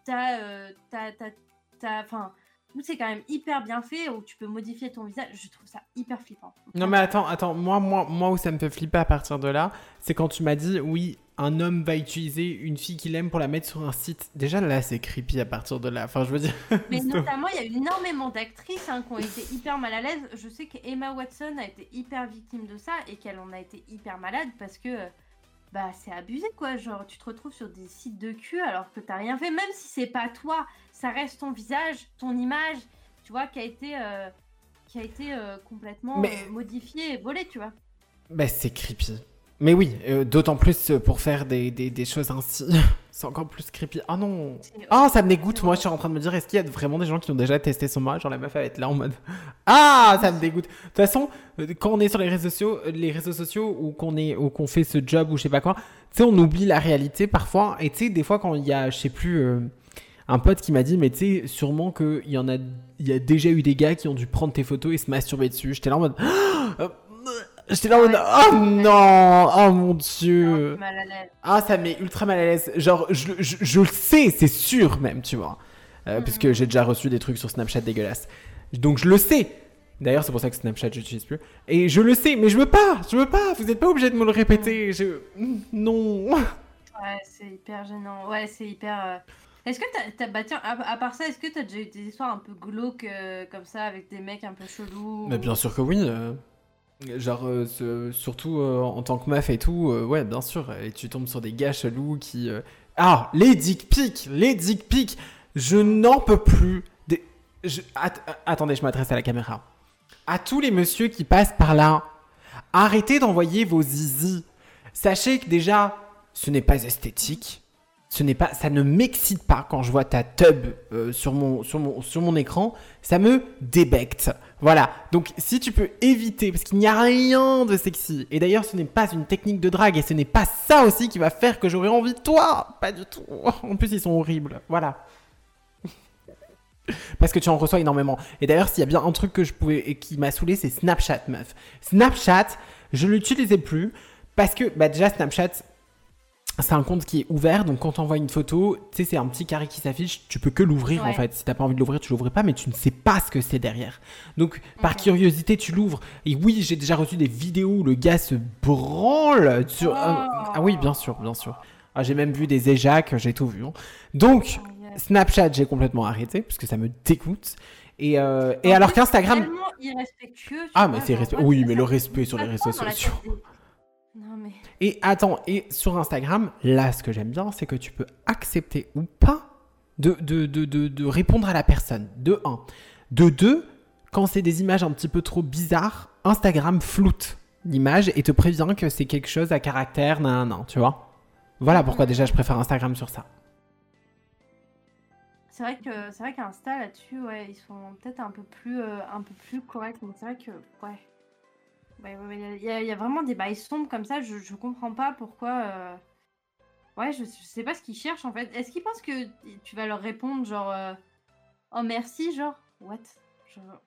t'as, t'as, t'as- enfin, où c'est quand même hyper bien fait, où tu peux modifier ton visage, je trouve ça hyper flippant. Non mais attends, attends, moi, moi, moi où ça me fait flipper à partir de là, c'est quand tu m'as dit, oui, un homme va utiliser une fille qu'il aime pour la mettre sur un site. Déjà là, c'est creepy à partir de là. Enfin, je veux dire... Mais notamment, il y a eu énormément d'actrices hein, qui ont été hyper mal à l'aise. Je sais qu'Emma Watson a été hyper victime de ça et qu'elle en a été hyper malade parce que euh, bah c'est abusé quoi. Genre, tu te retrouves sur des sites de cul alors que t'as rien fait, même si c'est pas toi, ça reste ton visage, ton image, tu vois, qui a été, euh, qui a été euh, complètement Mais- euh, modifiée et volée, tu vois. Bah c'est creepy. Mais oui, euh, d'autant plus pour faire des, des, des choses ainsi. c'est encore plus creepy. Ah non C'est- Ah, ça me dégoûte. Moi, je suis en train de me dire, est-ce qu'il y a vraiment des gens qui ont déjà testé son moi Genre, la meuf, elle va être là en mode. Ah, ça me dégoûte. De toute façon, quand on est sur les réseaux sociaux, les réseaux sociaux ou qu'on est ou qu'on fait ce job ou je sais pas quoi, tu sais, on oublie la réalité parfois. Et tu sais, des fois, quand il y a, je sais plus, euh, un pote qui m'a dit, mais tu sais, sûrement qu'il y en a, il y a déjà eu des gars qui ont dû prendre tes photos et se masturber dessus. J'étais là en mode. Ah, J'étais là en mode. Oh non Oh mon dieu ah, ça me met ultra mal à l'aise. Genre, je, je, je le sais, c'est sûr même, tu vois. Euh, Mhm. Puisque j'ai déjà reçu des trucs sur Snapchat dégueulasses. Donc je le sais. D'ailleurs, c'est pour ça que Snapchat, j'utilise plus. Et je le sais, mais je veux pas, je veux pas. Vous n'êtes pas obligé de me le répéter. Je... Non. Ouais, c'est hyper gênant. Ouais, c'est hyper. euh, Est-ce que t'as, t'as- bah tiens, à, part ça, est-ce que t'as déjà eu des histoires un peu glauques euh, comme ça avec des mecs un peu chelous Mais bien sûr que oui. euh. Genre, euh, surtout en tant que meuf et tout, ouais, bien sûr. Et tu tombes sur des gars chelous qui. Ah, les dick pics Les dick pics Je n'en peux plus. Des... Attendez, je m'adresse à la caméra. À tous les messieurs qui passent par là, arrêtez d'envoyer vos zizi. Sachez que déjà, ce n'est pas esthétique. Ce n'est pas, ça ne m'excite pas quand je vois ta tub euh, sur, mon, écran. Ça me débecte. Voilà. Donc, si tu peux éviter, parce qu'il n'y a rien de sexy. Et d'ailleurs, ce n'est pas une technique de drague. Et ce n'est pas ça aussi qui va faire que j'aurai envie de toi. Pas du tout. En plus, ils sont horribles. Voilà. Parce que tu en reçois énormément. Et d'ailleurs, s'il y a bien un truc que je pouvais et qui m'a saoulé, c'est Snapchat, meuf. Snapchat, je l'utilisais plus parce que bah déjà Snapchat, c'est un compte qui est ouvert. Donc quand on envoie une photo, tu sais, c'est un petit carré qui s'affiche. Tu peux que l'ouvrir en fait. Si t'as pas envie de l'ouvrir, tu l'ouvrais pas, mais tu ne sais pas ce que c'est derrière. Donc par curiosité, tu l'ouvres. Et oui, j'ai déjà reçu des vidéos où le gars se branle sur. Oh. Ah oui, bien sûr, bien sûr. Ah, j'ai même vu des éjacs, j'ai tout vu. hein. Donc Oh. Snapchat, j'ai complètement arrêté parce que ça me dégoûte. Et, euh, et alors qu'Instagram. tellement irrespectueux. tu Ah, mais c'est respect. Oui, mais le respect sur les réseaux sociaux. Non, mais. Et attends, et sur Instagram, là, ce que j'aime bien, c'est que tu peux accepter ou pas de, de, de, de, de répondre à la personne. De 1. De 2, quand c'est des images un petit peu trop bizarres, Instagram floute l'image et te prévient que c'est quelque chose à caractère, nan, nan, nan, tu vois. Voilà pourquoi déjà je préfère Instagram sur ça. C'est vrai que c'est vrai qu'Insta là-dessus, ouais, ils sont peut-être un peu plus euh, un peu plus corrects, mais c'est vrai que ouais. Ouais, ouais, ouais, il y, a- il y a vraiment des bails sombres comme ça, je, je comprends pas pourquoi. euh, Ouais, je, je sais pas ce qu'ils cherchent en fait. Est-ce qu'ils pensent que tu vas leur répondre genre euh, Oh merci, genre What Genre,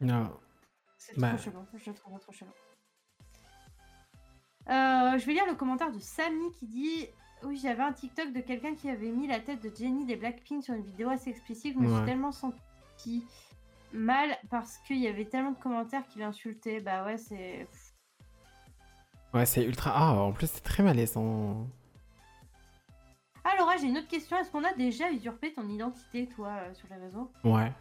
Non. C'est Bah. trop chelou, je trouve trop chelou. Euh, je vais lire le commentaire de Samy qui dit Oui, j'avais un TikTok de quelqu'un qui avait mis la tête de Jenny des Blackpink sur une vidéo assez explicite. Je me Ouais. suis tellement senti mal parce qu'il y avait tellement de commentaires qui l'insultaient. Bah ouais, c'est. Ouais, c'est ultra. Ah, en plus, c'est très malaisant. Ah, Laura, j'ai une autre question. Est-ce qu'on a déjà usurpé ton identité, toi, euh, sur les réseaux? Ouais.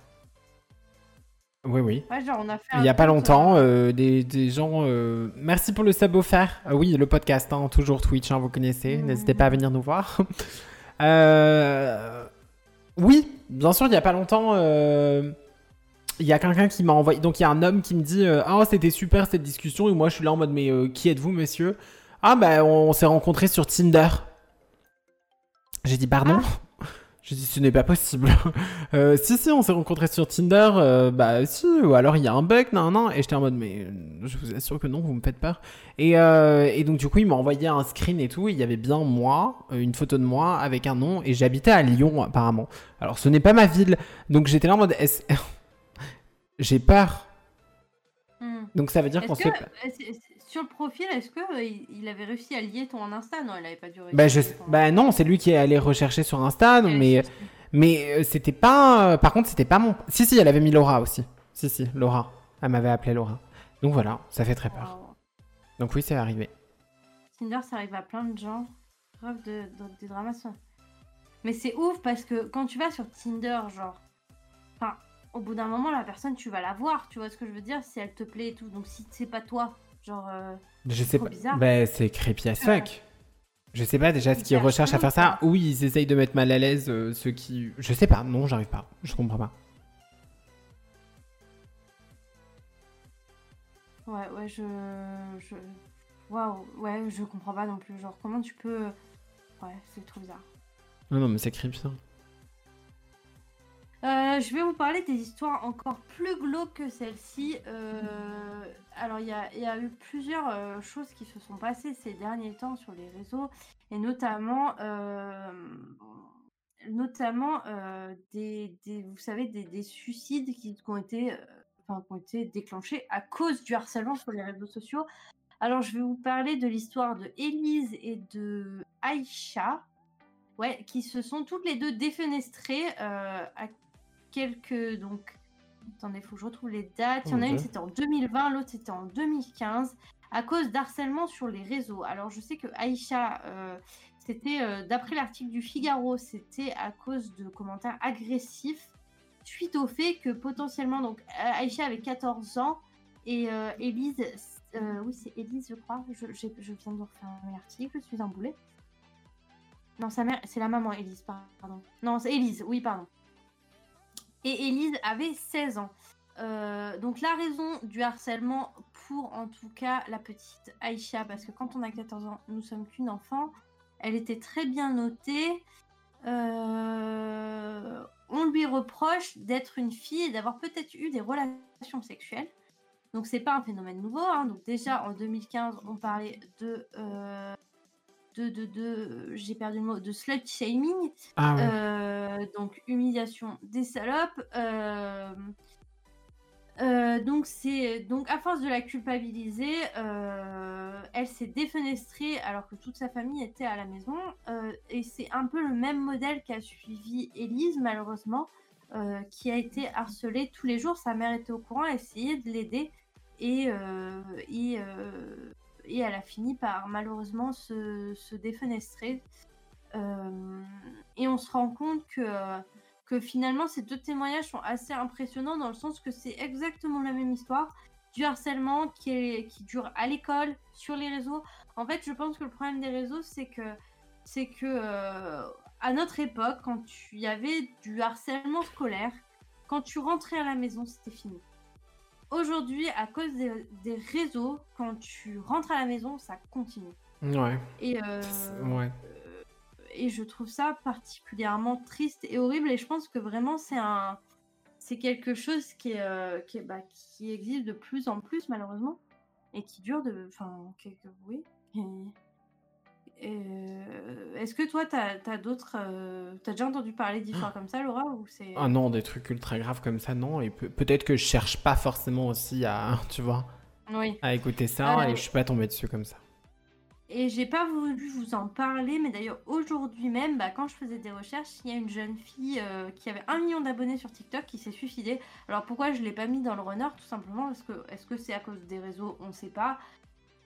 Oui, oui. Ouais, genre, on a fait. Il un y a pas longtemps, euh, euh, des, des gens. euh, Merci pour le sub offert. Ah oui, le podcast, hein, toujours Twitch, hein, vous connaissez. Mhm. N'hésitez pas à venir nous voir. Euh, Oui, bien sûr, il y a pas longtemps. euh, Il y a quelqu'un qui m'a envoyé. Donc, il y a un homme qui me dit euh, Ah, c'était super cette discussion. Et moi, je suis là en mode Mais euh, qui êtes-vous, monsieur? Ah, bah, on, s'est rencontrés sur Tinder. J'ai dit Pardon? J'ai dit Ce n'est pas possible. Euh, si, si, on s'est rencontrés sur Tinder. euh, bah, si, ou alors il y a un bug, non, non. Et j'étais en mode Mais je vous assure que non, vous me faites peur. Et, euh, et donc, du coup, il m'a envoyé un screen et tout. et Il y avait bien moi, une photo de moi avec un nom. Et j'habitais à Lyon, apparemment. Alors, ce n'est pas ma ville. Donc, j'étais là en mode Est-ce- J'ai peur. hmm. Donc, ça veut dire qu'on se fait. euh, sur le profil, est-ce que euh, il avait réussi à lier ton Insta? Non, il avait pas dû réussir. Bah, je... ton bah non, c'est lui qui est allé rechercher sur Insta, non, mais, mais euh, c'était pas... Par contre, c'était pas mon... Si, si, elle avait mis Laura aussi. Si, si, Laura. Elle m'avait appelé Laura. Donc voilà, ça fait très peur. Wow. Donc oui, c'est arrivé. Tinder, ça arrive à plein de gens. Grave de, de- des dramas. ça. Mais c'est ouf parce que quand tu vas sur Tinder, genre. Enfin, au bout d'un moment, la personne, tu vas la voir. Tu vois ce que je veux dire Si elle te plaît et tout. Donc si c'est pas toi, genre. euh, Je sais trop pas. bizarre. Bah, c'est creepy as fuck. Je sais pas déjà ce qu'ils recherchent à faire ça. Oui, ils essayent de mettre mal à l'aise euh, ceux qui. Je sais pas, non, j'arrive pas. Je comprends pas. Ouais, ouais, je. je... Waouh, ouais, je comprends pas non plus. Genre, comment tu peux. Ouais, c'est trop bizarre. Non, non, mais c'est creepy. hein. Euh, je vais vous parler des histoires encore plus glauques que celle-ci. Euh, alors, il y a, eu plusieurs euh, choses qui se sont passées ces derniers temps sur les réseaux, et notamment, notamment des, vous savez, des, des suicides qui, ont été, enfin, qui ont été déclenchés à cause du harcèlement sur les réseaux sociaux. Alors, je vais vous parler de l'histoire de Élise et de Aïcha. Ouais, qui se sont toutes les deux défenestrées à quelques donc attendez faut que je retrouve les dates. Il y en a Ok. une c'était en 2020 l'autre c'était en 2015 à cause d'harcèlement sur les réseaux. Alors je sais que Aïcha euh, c'était euh, d'après l'article du Figaro c'était à cause de commentaires agressifs suite au fait que potentiellement donc A- Aïcha avait 14 ans et euh, Élise euh, oui c'est Élise je crois. Je viens de refaire l'article je suis un boulet. Non sa mère c'est la maman Élise pardon. Non c'est Élise oui pardon et Élise avait 16 ans. Euh, donc la raison du harcèlement pour en tout cas la petite Aïcha, parce que quand on a 14 ans, nous sommes qu'une enfant, elle était très bien notée. Euh, on lui reproche d'être une fille et d'avoir peut-être eu des relations sexuelles. Donc c'est pas un phénomène nouveau. hein. Donc déjà en 2015, on parlait de euh, de, de, de j'ai perdu le mot de slut shaming. Ah ouais. Euh, donc humiliation des salopes. euh, euh, donc c'est donc à force de la culpabiliser, elle s'est défenestrée alors que toute sa famille était à la maison. Et c'est un peu le même modèle qu'a suivi Élise malheureusement, qui a été harcelée tous les jours. Sa mère était au courant, a essayé de l'aider et et, et elle a fini par malheureusement se, défenestrer. Euh, et on se rend compte que, que finalement ces deux témoignages sont assez impressionnants dans le sens que c'est exactement la même histoire. du harcèlement qui, est, qui dure à l'école, sur les réseaux. En fait, je pense que le problème des réseaux, c'est que, c'est que euh, à notre époque, quand il y avait du harcèlement scolaire, quand tu rentrais à la maison, c'était fini. Aujourd'hui, à cause des, réseaux, quand tu rentres à la maison, ça continue. Ouais. Et, euh, ouais. Euh, et je trouve ça particulièrement triste et horrible. Et je pense que vraiment, c'est un, c'est quelque chose qui, est, euh, bah, qui existe de plus en plus malheureusement et qui dure de. Enfin, quelques... oui. Euh, est-ce que toi, t'as as, d'autres. Euh, t'as déjà entendu parler d'histoires comme ça, Laura ou c'est... Ah non, des trucs ultra graves comme ça, non. Et peut-être que je cherche pas forcément aussi à. Tu vois Oui. À écouter ça et je suis pas tombée dessus comme ça. Et j'ai pas voulu vous en parler, mais d'ailleurs aujourd'hui même, bah, quand je faisais des recherches, il y a une jeune fille euh, qui avait un million d'abonnés sur TikTok qui s'est suicidée. Alors pourquoi je l'ai pas mis dans le runner? Tout simplement parce que est-ce que c'est à cause des réseaux? On ne sait pas.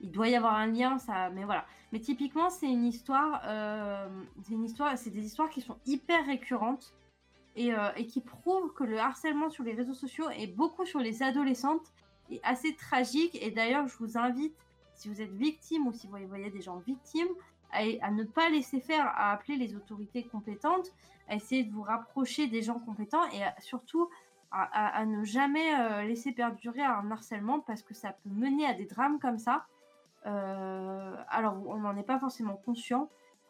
Il doit y avoir un lien, ça, mais voilà. Mais typiquement, c'est une histoire, euh, c'est une histoire, c'est des histoires qui sont hyper récurrentes et, euh, et qui prouvent que le harcèlement sur les réseaux sociaux et beaucoup sur les adolescentes est assez tragique. Et d'ailleurs, je vous invite si vous êtes victime ou si vous voyez des gens victimes, à, ne pas laisser faire, à appeler les autorités compétentes, à essayer de vous rapprocher des gens compétents et surtout à, ne jamais euh, laisser perdurer un harcèlement parce que ça peut mener à des drames comme ça. Euh, alors, on n'en est pas forcément conscient,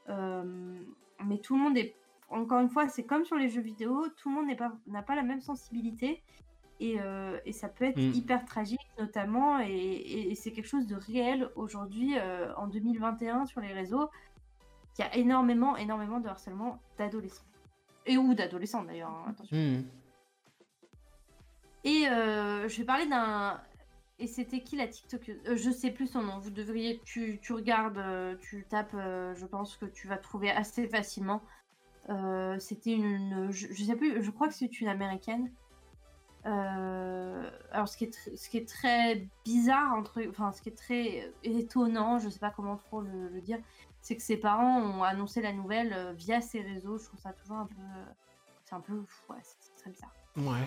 euh, mais tout le monde est, encore une fois, c'est comme sur les jeux vidéo, tout le monde n'a pas, pas la même sensibilité euh, et, ça peut être mm. hyper tragique, notamment, et, c'est quelque chose de réel aujourd'hui, euh, en 2021, sur les réseaux. Il y a énormément, énormément de harcèlement d'adolescents. Et ou d'adolescents d'ailleurs, hein, attention. Mm. Et euh, je vais parler d'un. Et c'était qui la TikTok Je sais plus son nom. Vous devriez. Tu, regardes, tu tapes, je pense que tu vas trouver assez facilement. c'était une. Je, je, sais plus, je crois que c'est une américaine. Euh, alors, ce qui, est ce qui est très bizarre, entre, enfin, ce qui est très étonnant, je sais pas comment trop le, dire, c'est que ses parents ont annoncé la nouvelle euh, via ses réseaux. Je trouve ça toujours un peu. C'est un peu. Ouais, c'est très bizarre. Ouais.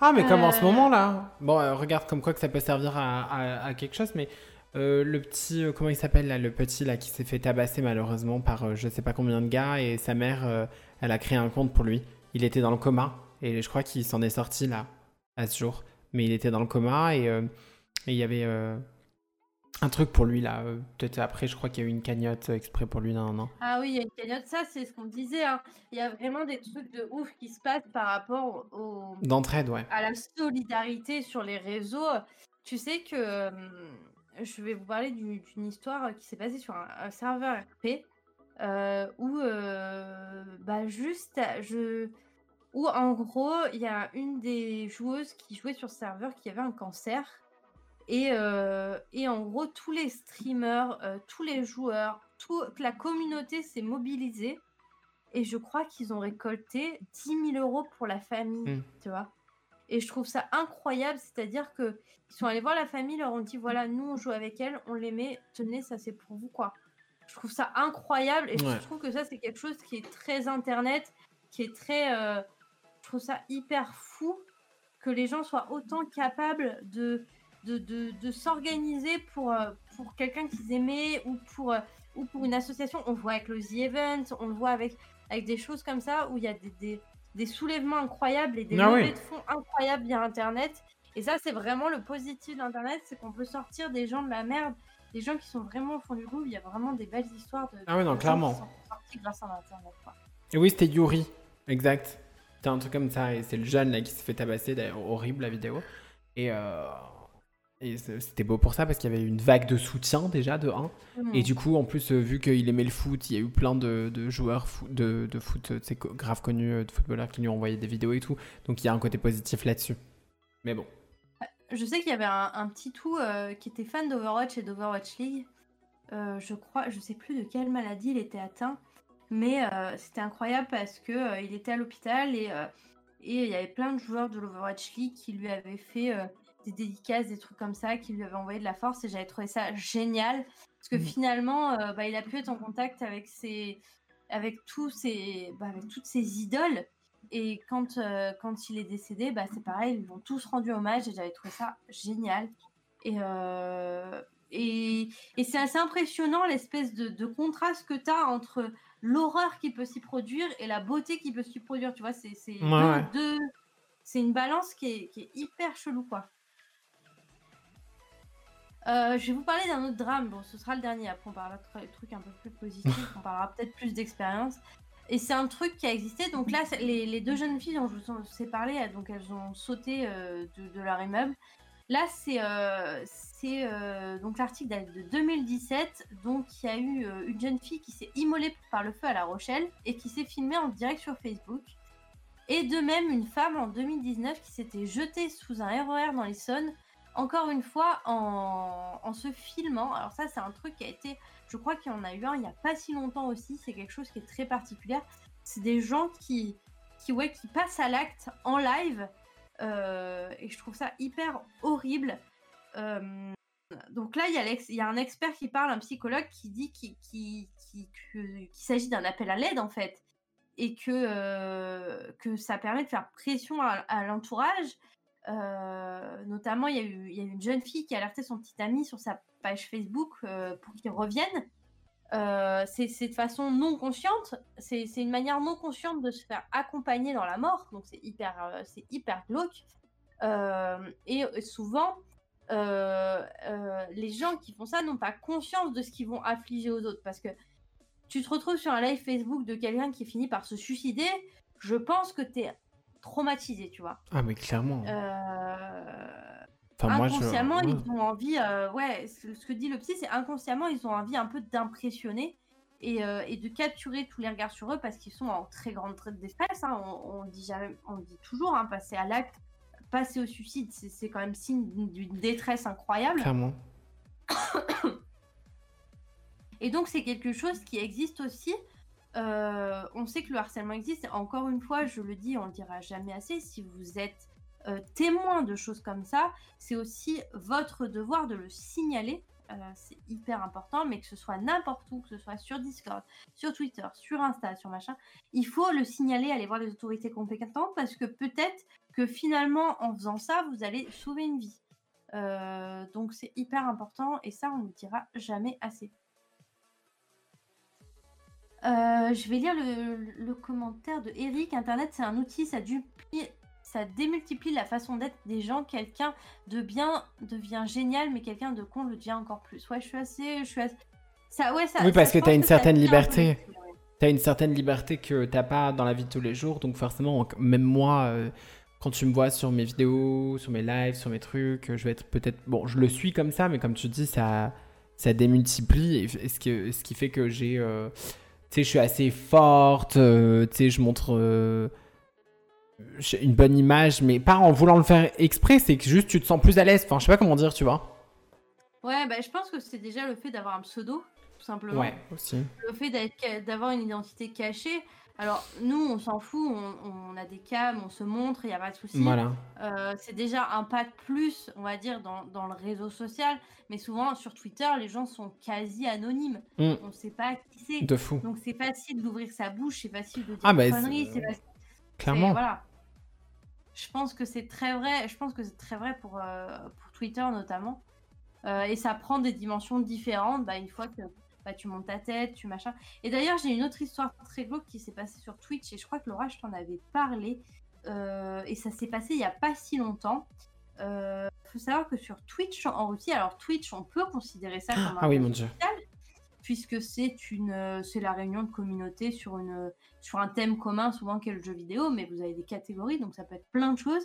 Ah, mais comme en ce euh. moment là. Bon, regarde comme quoi que ça peut servir à, à, quelque chose, mais. le petit, comment il s'appelle là, le petit là qui s'est fait tabasser malheureusement par je sais pas combien de gars et sa mère, elle a créé un compte pour lui. Il était dans le coma et je crois qu'il s'en est sorti là, à ce jour. Mais il était dans le coma et euh, il y avait euh, un truc pour lui là. Euh, peut-être après, je crois qu'il y a eu une cagnotte exprès pour lui. Non, non. Ah oui, il y a une cagnotte. Ça, c'est ce qu'on disait. Hein. Il y a vraiment des trucs de ouf qui se passent par rapport au. D'entraide, ouais. À la solidarité sur les réseaux. Tu sais que. je vais vous parler d'une histoire qui s'est passée sur un, serveur RP. où bah juste je où en gros, il y a une des joueuses qui jouait sur serveur qui avait un cancer. Et, euh, et en gros, tous les streamers, euh, tous les joueurs, toute la communauté s'est mobilisée. Et je crois qu'ils ont récolté 10 000 euros pour la famille, hmm. tu vois. Et je trouve ça incroyable, c'est-à-dire que ils sont allés voir la famille, leur ont dit voilà, nous on joue avec elle, on l'aimait, tenez, ça c'est pour vous quoi. Je trouve ça incroyable et je trouve que ça c'est quelque chose qui est très internet, qui est très euh, je trouve ça hyper fou que les gens soient autant capables de, de, de, s'organiser pour, euh, pour quelqu'un qu'ils aimaient ou pour, euh, ou pour une association. On le voit avec le The Event, on le voit avec, avec des choses comme ça où il y a des, des, des soulèvements incroyables et des ah levées de fonds incroyables via Internet. Et ça, c'est vraiment le positif d'Internet, c'est qu'on peut sortir des gens de la merde, des gens qui sont vraiment au fond du groupe. Il y a vraiment des belles histoires de, ah oui, non, clairement. qui sont sortis grâce à Internet. Et oui, c'était Yuri, exact. C'était un truc comme ça, et c'est le jeune là qui se fait tabasser, d'ailleurs, horrible la vidéo. Et, euh, et c'était beau pour ça parce qu'il y avait une vague de soutien déjà de 1. Mhm. Et du coup, en plus, euh, vu qu'il aimait le foot, il y a eu plein de, de joueurs de, de, foot, c'est grave connus, euh, de footballeurs qui lui ont envoyé des vidéos et tout. Donc il y a un côté positif là-dessus. Mais bon. Je sais qu'il y avait un, petit tout qui était fan d'Overwatch et d'Overwatch League. je crois, je sais plus de quelle maladie il était atteint. Mais euh, c'était incroyable parce que euh, il était à l'hôpital et euh, et il y avait plein de joueurs de l'Overwatch League qui lui avaient fait des dédicaces, des trucs comme ça, qui lui avaient envoyé de la force et j'avais trouvé ça génial parce que mmh. finalement, bah, il a pu être en contact avec ses, avec tous ses, bah, avec toutes ses idoles Et quand, euh, quand il est décédé, bah, c'est pareil, ils lui ont tous rendu hommage et j'avais trouvé ça génial. Et, euh, et, et c'est assez impressionnant l'espèce de, de contraste que tu as entre l'horreur qui peut s'y produire et la beauté qui peut s'y produire. Tu vois, c'est Ouais, ouais. deux- c'est une balance qui est, qui est hyper chelou, quoi. Euh, je vais vous parler d'un autre drame. Bon, ce sera le dernier. Après, on parlera de tr- trucs un peu plus positifs. on parlera peut-être plus d'expérience. Et c'est un truc qui a existé. Donc là, les, les deux jeunes filles dont je vous ai parlé, donc elles ont sauté euh, de, leur immeuble. Là, c'est euh, donc l'article de 2017. Donc, il y a eu une jeune fille qui s'est immolée par le feu à La Rochelle et qui s'est filmée en direct sur Facebook. Et de même, une femme en 2019 qui s'était jetée sous un RER dans l'Essonne, encore une fois en, en se filmant. Alors ça, c'est un truc qui a été, je crois qu'il y en a eu un il n'y a pas si longtemps aussi, c'est quelque chose qui est très particulier. C'est des gens qui, qui, ouais, qui passent à l'acte en live, euh, et je trouve ça hyper horrible. Euh, donc là, il y, a un expert qui parle, un psychologue, qui dit qu'il qui, qui- qu'il s'agit d'un appel à l'aide en fait et que, euh, que ça permet de faire pression à l'entourage. Euh, notamment, il y, a eu, une jeune fille qui a alerté son petit ami sur sa page Facebook euh, pour qu'il revienne. Euh, c'est de façon non consciente, c'est une manière non consciente de se faire accompagner dans la mort, donc c'est hyper, c'est hyper glauque. Et souvent, les gens qui font ça n'ont pas conscience de ce qu'ils vont affliger aux autres, parce que tu te retrouves sur un live Facebook de quelqu'un qui finit par se suicider, je pense que tu es traumatisé, tu vois. Ah, mais clairement. Euh, Enfin, moi, je. inconsciemment, ils ont envie, euh, ouais, ce que dit le psy, c'est inconsciemment, ils ont envie un peu d'impressionner et, euh, et de capturer tous les regards sur eux parce qu'ils sont en très grande détresse. hein. On, on dit jamais, on dit toujours, hein, passer à l'acte, passer au suicide, c'est quand même signe d'une détresse incroyable. Clairement. Et donc, c'est quelque chose qui existe aussi. Euh, on sait que le harcèlement existe. Encore une fois, je le dis, on le dira jamais assez. Si vous êtes euh, témoin de choses comme ça, c'est aussi votre devoir de le signaler. Euh, c'est hyper important, mais que ce soit n'importe où, que ce soit sur Discord, sur Twitter, sur Insta, sur machin, il faut le signaler, aller voir les autorités compétentes parce que peut-être que finalement, en faisant ça, vous allez sauver une vie. Donc c'est hyper important et ça, on ne le dira jamais assez. Euh, je vais lire le, le commentaire de Eric. Internet, c'est un outil, ça, duplie- ça démultiplie la façon d'être des gens. Quelqu'un de bien devient génial, mais quelqu'un de con le devient encore plus. Ouais, je suis assez. Je suis assez... Ça, ouais, ça, Oui, parce ça, que t'as pense une certaine liberté. ouais. T'as une certaine liberté que t'as pas dans la vie de tous les jours, donc forcément, en- même moi, euh, quand tu me vois sur mes vidéos, sur mes lives, sur mes trucs, euh, je vais être peut-être. Bon, je le suis comme ça, mais comme tu dis, ça, ça démultiplie, et, ce, qui fait que j'ai. euh, tu sais, je suis assez forte, euh, tu sais, je montre. euh, une bonne image, mais pas en voulant le faire exprès, c'est que juste tu te sens plus à l'aise. Enfin, je sais pas comment dire, tu vois. Ouais, bah, je pense que c'est déjà le fait d'avoir un pseudo, tout simplement. Ouais, aussi. le fait d'avoir une identité cachée. Alors, nous, on s'en fout, on, on a des cams, on se montre, il n'y a pas de souci. Voilà. Euh, c'est déjà un pas de plus, on va dire, dans, dans le réseau social. Mais souvent, sur Twitter, les gens sont quasi anonymes. Mm. On ne sait pas De fou. Donc, c'est facile d'ouvrir sa bouche, c'est facile de dire Ah, bah, conneries. c'est- facile- Clairement. Voilà. Je pense que c'est très vrai. Je pense que c'est très vrai pour, euh, pour Twitter notamment. Euh, et ça prend des dimensions différentes. Bah, une fois que bah, tu montes ta tête, tu machin. Et d'ailleurs, j'ai une autre histoire très glauque qui s'est passée sur Twitch. Et je crois que Laura, je t'en avais parlé. Euh, et ça s'est passé il y a pas si longtemps. Il faut savoir que sur Twitch en Russie, alors Twitch, on peut considérer ça comme un Ah oui, mon dieu. Puisque c'est une, euh, c'est la réunion de communauté sur une, sur un thème commun, souvent qui est le jeu vidéo, mais vous avez des catégories, donc ça peut être plein de choses.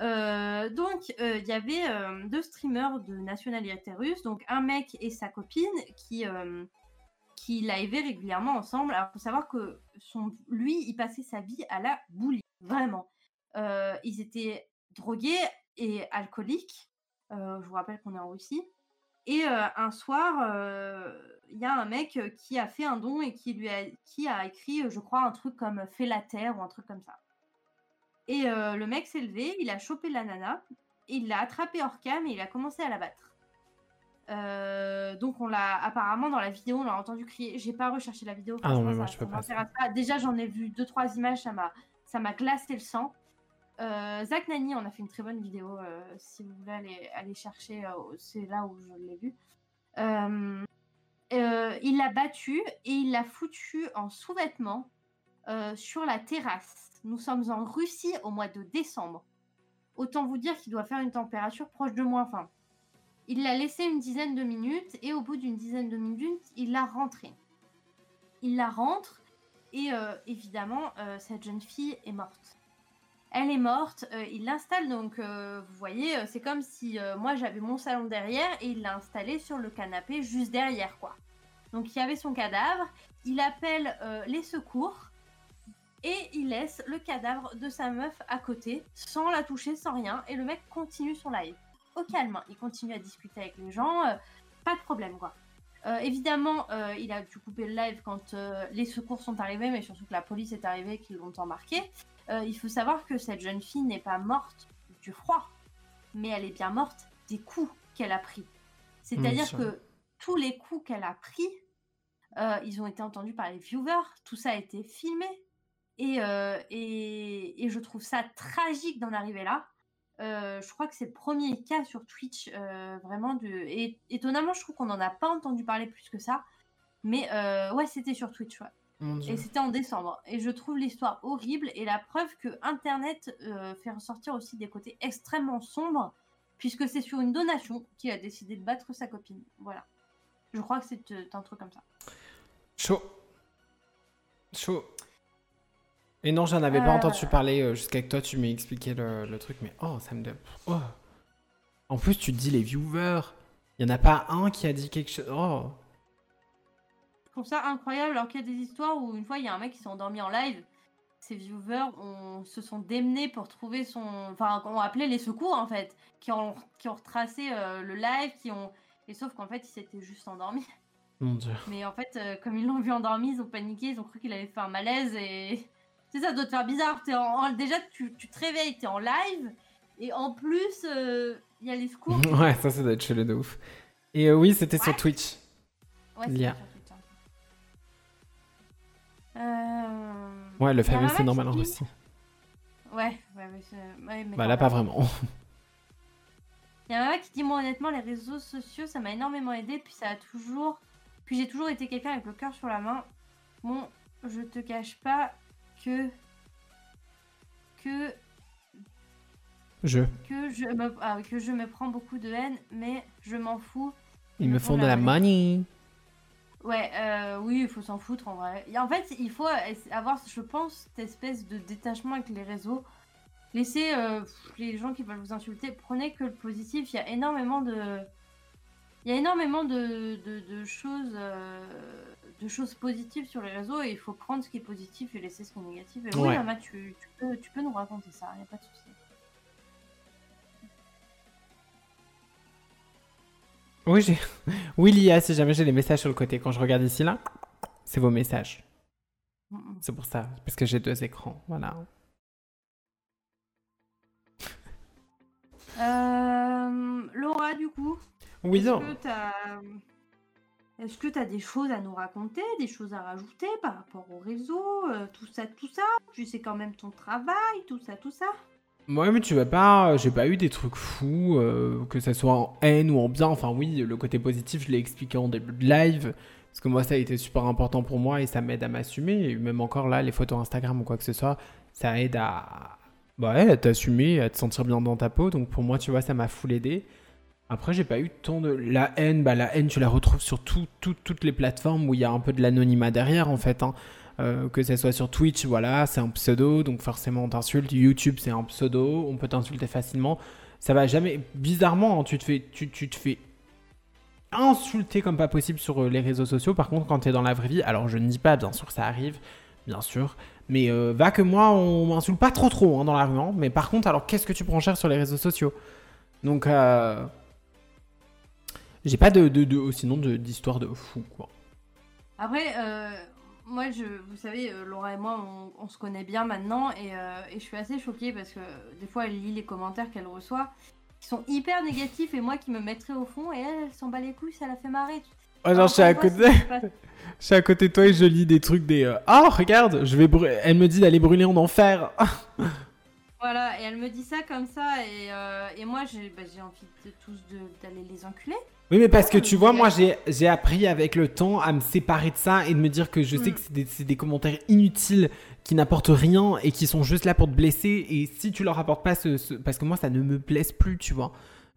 Euh, donc, euh, il y avait deux streamers de nationalité russe, donc un mec et sa copine qui, qui liveaient régulièrement ensemble. Alors, faut savoir que son, lui, il passait sa vie à la boulie, vraiment. Ils étaient drogués et alcooliques. Je vous rappelle qu'on est en Russie. Et euh, un soir, euh, il y a un mec euh, qui a fait un don et qui lui a, qui a écrit, je crois, un truc comme Fais la terre ou un truc comme ça. Et le mec s'est levé, il a chopé la nana, il l'a attrapée hors cam et il a commencé à la battre. Euh, donc on l'a apparemment dans la vidéo, on l'a entendu crier. J'ai pas recherché la vidéo. Ah non, moi, je peux ça. pas. Déjà j'en ai vu deux trois images, ça m'a ça m'a glacé le sang. Euh, Zach Nani, on a fait une très bonne vidéo. euh, si vous voulez aller, chercher, euh, c'est là où je l'ai vu. Il l'a battu et il l'a foutu en sous-vêtements sur la terrasse. Nous sommes en Russie au mois de décembre. Autant vous dire qu'il doit faire une température proche de moins 20. Il l'a laissé une dizaine de minutes et au bout d'une dizaine de minutes, il l'a rentré. Il la rentre et évidemment, cette jeune fille est morte. Elle est morte, euh, il l'installe donc, euh, vous voyez, euh, c'est comme si moi j'avais mon salon derrière et il l'a installé sur le canapé juste derrière quoi. Donc il y avait son cadavre, il appelle les secours et il laisse le cadavre de sa meuf à côté sans la toucher, sans rien et le mec continue son live. Au calme, hein. il continue à discuter avec les gens, pas de problème quoi. Évidemment, il a dû couper le live quand les secours sont arrivés, mais surtout que la police est arrivée, qu'ils l'ont embarqué. Euh, il faut savoir que cette jeune fille n'est pas morte du froid, mais elle est bien morte des coups qu'elle a pris. C'est-à-dire que tous les coups qu'elle a pris, euh, ils ont été entendus par les viewers, tout ça a été filmé. Et, euh, et, et je trouve ça tragique d'en arriver là. Euh, je crois que c'est le premier cas sur Twitch, vraiment. De... Et étonnamment, je trouve qu'on n'en a pas entendu parler plus que ça. Mais ouais, c'était sur Twitch, ouais. Et c'était en décembre. Et je trouve l'histoire horrible et la preuve que Internet euh, fait ressortir aussi des côtés extrêmement sombres, puisque c'est sur une donation qu'il a décidé de battre sa copine. Voilà. Je crois que c'est euh, un truc comme ça. Chaud. Chaud. Et non, j'en avais pas Euh. entendu parler jusqu'à que toi tu m'aies expliqué le, le truc, mais oh, ça me. donne- Oh. En plus, tu te dis les viewers. Il y en a pas un qui a dit quelque chose. Oh. Trouve ça incroyable, alors qu'il y a des histoires où une fois il y a un mec qui s'est endormi en live. Ses viewers ont- se sont démenés pour trouver son. Enfin, ont appelé les secours en fait, qui ont, qui ont retracé euh, le live, qui ont. Et sauf qu'en fait, il s'était juste endormi. Mon dieu. Mais en fait, euh, comme ils l'ont vu endormi, ils ont paniqué, ils ont cru qu'il avait fait un malaise et. Tu sais, ça doit te faire bizarre. En... en- Déjà, tu, tu te réveilles, t'es en live, et en plus, euh, il y a les secours. ouais, ça, ça doit être chelou de ouf. Et euh, oui, c'était sur. Twitch. Ouais, c'est Lia. Euh... Ouais, le fameux c'est normal en Russie. Ouais, ouais, mais Bah là, pas vraiment. Il y a un mec qui dit moi honnêtement les réseaux sociaux ça m'a énormément aidé puis ça a toujours puis j'ai toujours été quelqu'un avec le cœur sur la main. Bon, je te cache pas que que Je. que je me ah, que je me prends beaucoup de haine mais je m'en fous. Ils me font de la money. Ouais, euh, oui, il faut s'en foutre en vrai. Et en fait, il faut avoir, je pense, cette espèce de détachement avec les réseaux. Laissez euh, les gens qui veulent vous insulter, prenez que le positif. Il y a énormément de, il y a énormément de, de, de choses, euh, de choses positives sur les réseaux et il faut prendre ce qui est positif et laisser ce qui est négatif. Et oui, Ouais. Ama, tu, tu peux, tu peux nous raconter ça, il n'y a pas de souci. Oui, j'ai. Oui, Lia, si jamais j'ai des messages sur le côté. Quand je regarde ici, là, c'est vos messages. C'est pour ça. Parce que j'ai deux écrans. Voilà. Euh, Laura, du coup, Oui, Est-ce non. que t'as... Est-ce que tu as des choses à nous raconter, des choses à rajouter par rapport au réseau, euh, tout ça, tout ça? Tu sais quand même ton travail, tout ça, tout ça? Ouais, mais tu vas pas. J'ai pas eu des trucs fous, euh, que ça soit en haine ou en bien. Enfin, oui, le côté positif, je l'ai expliqué en début de live. Parce que moi, ça a été super important pour moi et ça m'aide à m'assumer. Et même encore là, les photos Instagram ou quoi que ce soit, ça aide à. Bah ouais, à t'assumer, à te sentir bien dans ta peau. Donc pour moi, tu vois, ça m'a full aidé. Après, j'ai pas eu tant de. La haine, bah la haine, tu la retrouves sur tout- tout- toutes les plateformes où il y a un peu de l'anonymat derrière, en fait. hein. Euh, que ce soit sur Twitch, voilà, c'est un pseudo, donc forcément on t'insulte. YouTube, c'est un pseudo, on peut t'insulter facilement. Ça va jamais. Bizarrement, hein, tu te fais, tu, te fais insulter comme pas possible sur euh, les réseaux sociaux. Par contre, quand t'es dans la vraie vie, alors je ne dis pas, bien sûr, ça arrive, bien sûr. Mais euh, va que moi, on m'insulte pas trop trop hein, dans la rue. hein. Mais par contre, alors qu'est-ce que tu prends cher sur les réseaux sociaux? Donc, euh, j'ai pas de, de, de- sinon de- d'histoire de fou quoi. Après, euh, moi, je, vous savez, euh, Laura et moi, on, on se connaît bien maintenant et, euh, et je suis assez choquée parce que des fois, elle lit les commentaires qu'elle reçoit qui sont hyper négatifs et moi qui me mettrais au fond et elle, elle s'en bat les couilles, ça la fait marrer. Oh, genre, je suis à côté. Je suis à côté de toi et je lis des trucs des. euh, Ah, regarde, je vais Elle me dit d'aller brûler en enfer. Voilà, et elle me dit ça comme ça, et, euh, et moi j'ai bah, j'ai envie de tous d'aller les enculer. Oui, mais parce que Ah, tu vois, moi, j'ai appris avec le temps à me séparer de ça et de me dire que je sais Mm. que c'est des, des commentaires inutiles qui n'apportent rien et qui sont juste là pour te blesser. Et si tu leur apportes pas ce, ce- Parce que moi, ça ne me blesse plus, tu vois.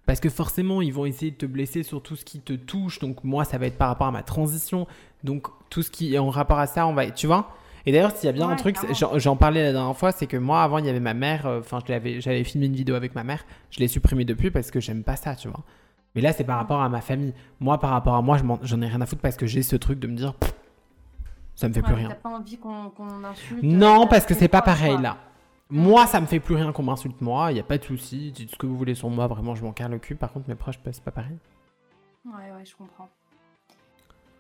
Parce que forcément, ils vont essayer de te blesser sur tout ce qui te touche. Donc, moi, ça va être par rapport à ma transition. Donc, tout ce qui est en rapport à ça, on va. Tu vois Et d'ailleurs, s'il y a bien un truc, j'en parlais la dernière fois, c'est que moi, avant, il y avait ma mère. euh, Enfin, l'avais- j'avais filmé une vidéo avec ma mère. Je l'ai supprimée depuis parce que j'aime pas ça, tu vois. Mais là, c'est par rapport à ma famille. Moi, par rapport à moi, j'en ai rien à foutre parce que j'ai ce truc de me dire, Pff, ça me fait plus rien. T'as pas envie qu'on insulte. Non, euh, parce que c'est pas pareil quoi. là. Moi, ça me fait plus rien qu'on m'insulte moi. Il y a pas de souci. Dites ce que vous voulez sur moi. Vraiment, je m'en carre le cul. Par contre, mes proches, bah, c'est pas pareil. Ouais, ouais, je comprends.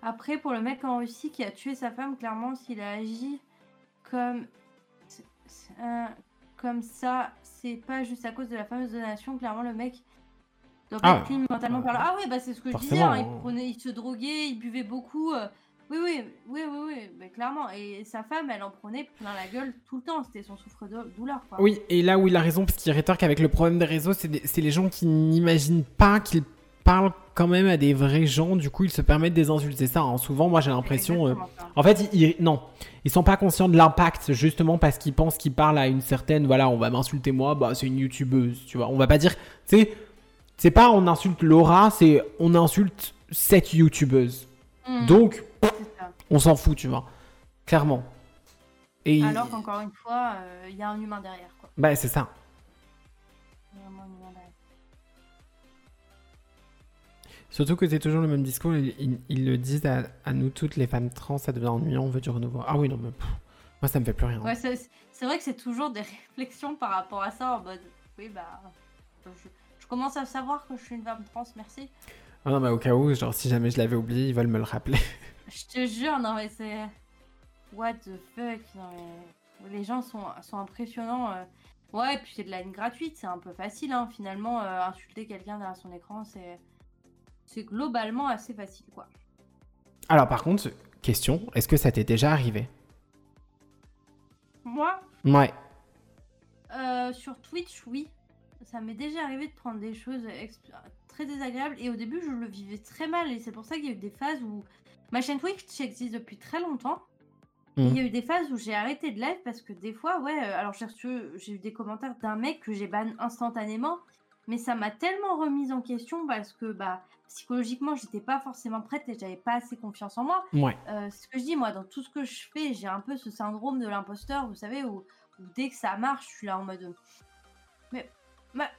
Après, pour le mec en Russie qui a tué sa femme, clairement, s'il a agi comme, comme ça, c'est pas juste à cause de la fameuse donation. Clairement, le mec Ah, être clean mentalement parlant. Ah oui, bah c'est ce que je disais. hein, il, hein. prenait, il se droguait, il buvait beaucoup. euh, Oui, oui, oui, oui, oui, clairement. Et sa femme, elle en prenait plein la gueule tout le temps. C'était son souffre-douleur. Oui, et là où il a raison, parce qu'il rétorque avec le problème des réseaux, c'est des- les gens qui n'imaginent pas qu'ils parlent quand même à des vrais gens. Du coup, ils se permettent des insultes. C'est ça. hein. Souvent, moi, j'ai l'impression. euh. En fait, ils, ils- non, ils sont pas conscients de l'impact justement parce qu'ils pensent qu'ils parlent à une certaine. Voilà, on va m'insulter moi, bah c'est une youtubeuse, tu vois. On va pas dire, tu sais, c'est pas on insulte Laura, c'est on insulte cette youtubeuse. Hmm, Donc, on s'en fout, tu vois, clairement. Et Alors qu'encore une fois, euh, il y a un humain derrière, quoi. bah c'est ça. Il y a vraiment un humain derrière. Surtout que c'est toujours le même discours. Ils, ils- ils le disent à, à nous toutes les femmes trans, ça devient ennuyant, on veut du renouveau. Ah oui, non mais pff, moi ça me fait plus rien. Ouais, c'est vrai que c'est toujours des réflexions par rapport à ça en mode oui bah je commence à savoir que je suis une femme trans, merci. Ah non mais au cas où, genre si jamais je l'avais oublié, ils veulent me le rappeler. Je te jure, non mais c'est what the fuck, non mais les gens sont, sont impressionnants. euh. Ouais, et puis c'est de la haine gratuite, c'est un peu facile hein, finalement euh, insulter quelqu'un derrière son écran, c'est c'est globalement assez facile quoi. Alors par contre, question, est-ce que ça t'est déjà arrivé? Moi, Ouais. Euh, sur Twitch, oui. Ça m'est déjà arrivé de prendre des choses ex- très désagréables et au début je le vivais très mal et c'est pour ça qu'il y a eu des phases où ma chaîne Twitch existe depuis très longtemps. Il y a eu des phases où j'ai arrêté de live parce que des fois, ouais, euh, alors j'ai reçu, j'ai eu des commentaires d'un mec que j'ai ban instantanément, mais ça m'a tellement remise en question parce que bah psychologiquement j'étais pas forcément prête et j'avais pas assez confiance en moi. Ouais. Euh, ce que je dis, moi, dans tout ce que je fais, j'ai un peu ce syndrome de l'imposteur, vous savez, où, où dès que ça marche, je suis là en mode. Mais. Mais,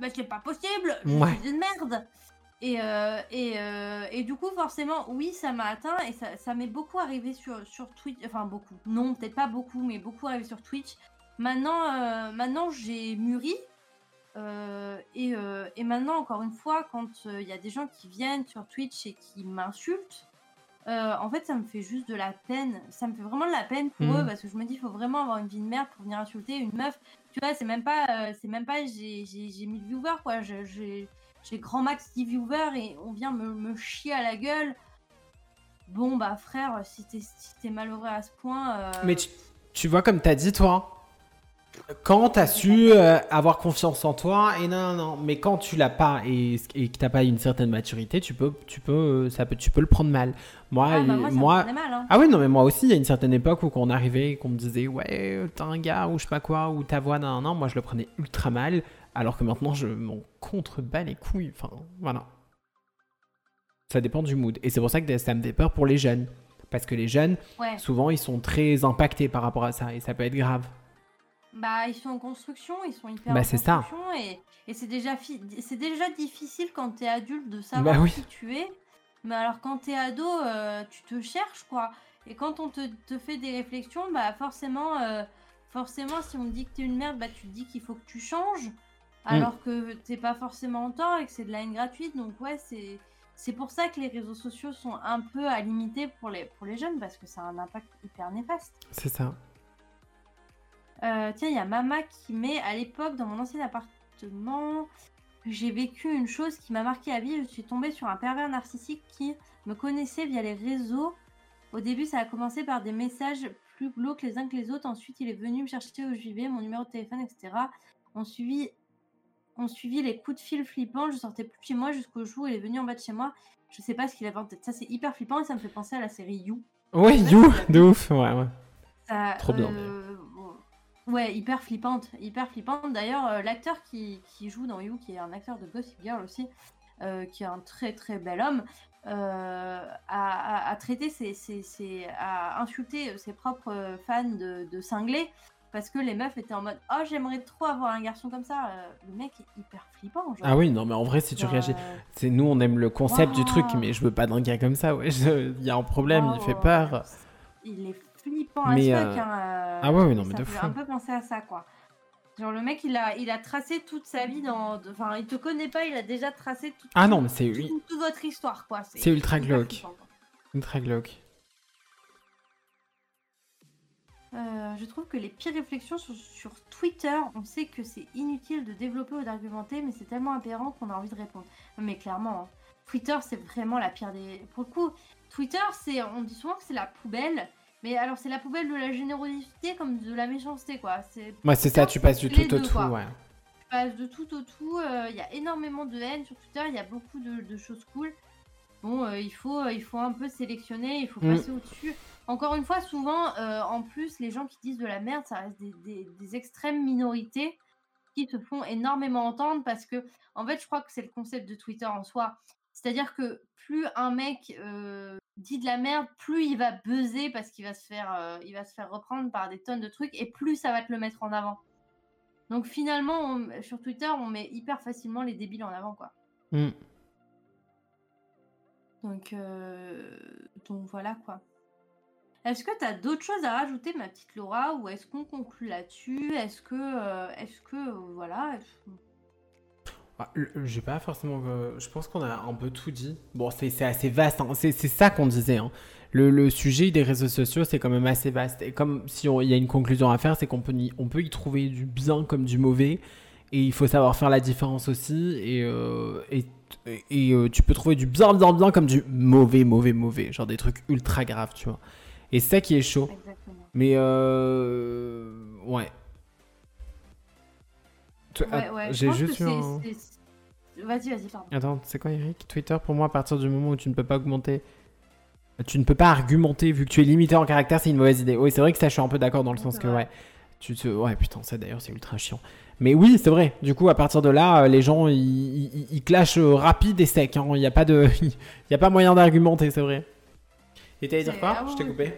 mais c'est pas possible Je Ouais. suis une merde et, euh, et, euh, et du coup, forcément, oui, ça m'a atteint et ça, ça m'est beaucoup arrivé sur, sur Twitch. Enfin, beaucoup. Non, peut-être pas beaucoup, mais beaucoup arrivé sur Twitch. Maintenant, euh, maintenant j'ai mûri. et, et maintenant, encore une fois, quand il y a des gens qui viennent sur Twitch et qui m'insultent, en fait, ça me fait juste de la peine. Ça me fait vraiment de la peine pour Mhm. eux parce que je me dis, il faut vraiment avoir une vie de merde pour venir insulter une meuf. Tu vois, c'est même pas, euh, c'est même pas, j'ai j'ai- j'ai 1000 viewers quoi. J'ai grand max 10 viewers et on vient me, me chier à la gueule. Bon, bah frère, si t'es si malheureux à ce point. euh, Mais tu, tu vois, comme t'as dit, toi, quand t'as su euh, avoir confiance en toi, et non, non, non, mais quand tu l'as pas et, et que t'as pas une certaine maturité, tu peux, tu peux, euh, ça peut, tu peux le prendre mal. Moi, ah, bah, moi, mal. Hein. ah oui, non, mais moi aussi, il y a une certaine époque où quand on arrivait et qu'on me disait, ouais, t'es un gars ou je sais pas quoi, ou ta voix, non, non, moi je le prenais ultra mal, alors que maintenant je m'en contrebats les couilles. Enfin, voilà. Ça dépend du mood. Et c'est pour ça que ça me fait peur pour les jeunes. Parce que les jeunes, Ouais. souvent, ils sont très impactés par rapport à ça et ça peut être grave. Bah, ils sont en construction, ils sont hyper Bah, en ça. construction et, et c'est déjà, c'est déjà difficile quand t'es adulte de savoir Bah oui. qui tu es. Mais alors quand t'es ado, euh, tu te cherches quoi. Et quand on te, te fait des réflexions, bah forcément, euh, forcément, si on te dit que t'es une merde, bah tu te dis qu'il faut que tu changes. Alors que t'es pas forcément en tort et que c'est de la haine gratuite. Donc ouais, c'est c'est pour ça que les réseaux sociaux sont un peu à limiter pour les, pour les jeunes parce que ça a un impact hyper néfaste. C'est ça. Euh, tiens, il y a Mama qui met à l'époque dans mon ancien appartement. j'ai vécu une chose qui m'a marqué à vie. Je suis tombée sur un pervers narcissique qui me connaissait via les réseaux. Au début, ça a commencé par des messages plus glauques les uns que les autres. Ensuite, il est venu me chercher où je vivais, mon numéro de téléphone, etc. On suivit, on suivit les coups de fil flippants. Je sortais plus de chez moi jusqu'au jour où il est venu en bas de chez moi. Je sais pas ce qu'il avait en tête. Ça, c'est hyper flippant et ça me fait penser à la série You. Pas You, de ouf, ouais, ouais. Ça, Trop bien, euh, Ouais, hyper flippante, hyper flippante. D'ailleurs, euh, l'acteur qui, qui joue dans You, qui est un acteur de Gossip Girl aussi, euh, qui est un très très bel homme, euh, a, a- a traité ses, ses- ses- a insulté ses propres fans de, de cinglés parce que les meufs étaient en mode Oh, j'aimerais trop avoir un garçon comme ça. Le mec est hyper flippant. Genre. Ah oui, non, mais en vrai, si tu réagis. C'est nous, on aime le concept du truc, mais je veux pas d'un gars comme ça, ouais. je- Il y a un problème, il fait peur. Il est flippant Mais, as fuck. euh, hein, euh, ah ouais, et non, mais de fou. un peu penser à ça, quoi. Genre, le mec, il a, il a tracé toute sa vie dans. Enfin, il te connaît pas, il a déjà tracé toute, Ah non, mais c'est toute, toute votre histoire, quoi. C'est ultra glauque. ultra glauque. Euh, je trouve que les pires réflexions sur, sur Twitter, on sait que c'est inutile de développer ou d'argumenter, mais c'est tellement apparent qu'on a envie de répondre. Mais clairement, hein, Twitter, c'est vraiment la pire des. Pour le coup, Twitter, c'est, on dit souvent que c'est la poubelle, mais alors c'est la poubelle de la générosité comme de la méchanceté, quoi. C'est Ouais, c'est ça, tu passes du tout au tout, quoi. ouais. tu passes de tout au tout. euh, Il y a énormément de haine sur Twitter, il y a beaucoup de, de choses cool. Bon, euh, il, faut, euh, il faut un peu sélectionner, il faut Mm. passer au-dessus. Encore une fois, souvent, euh, en plus, les gens qui disent de la merde, ça reste des, des- des extrêmes minorités qui se font énormément entendre parce que, en fait, je crois que c'est le concept de Twitter en soi. C'est-à-dire que plus un mec euh, dit de la merde, plus il va buzzer parce qu'il va se faire, euh, il va se faire reprendre par des tonnes de trucs et plus ça va te le mettre en avant. Donc finalement, on- sur Twitter, on met hyper facilement les débiles en avant, quoi. Mm. Donc, euh, donc voilà quoi. Est-ce que tu as d'autres choses à rajouter, ma petite Laura, ou est-ce qu'on conclut là-dessus? Est-ce que, euh, est-ce que, euh, voilà, est-ce- le- J'ai pas forcément. euh, je pense qu'on a un peu tout dit. Bon, c'est assez vaste. hein. C'est ça qu'on disait. hein. Le, le sujet des réseaux sociaux, c'est quand même assez vaste. Et comme si il y a une conclusion à faire, c'est qu'on peut, y- on peut y trouver du bien comme du mauvais. Et il faut savoir faire la différence aussi. Et, euh, et, et, euh, tu peux trouver du bien, bien, bien comme du mauvais, mauvais, mauvais. Genre des trucs ultra graves, tu vois. Et c'est ça qui est chaud. Exactement. Mais ouais. Ouais, att- ouais, J'ai juste eu un... Vas-y, vas-y, pardon. Attends, c'est quoi Eric? Twitter pour moi à partir du moment où tu ne peux pas augmenter... Tu ne peux pas argumenter vu que tu es limité en caractère, c'est une mauvaise idée. Oui, c'est vrai que ça je suis un peu d'accord dans le sens que ouais. Tu te... Ouais, putain, ça d'ailleurs c'est ultra chiant. Mais oui, c'est vrai. Du coup, à partir de là, euh, les gens ils, ils, ils clashent euh, rapide et sec. hein. Il n'y a pas de... Y a pas moyen d'argumenter, c'est vrai. Et t'allais dire quoi? ah Je t'ai coupé.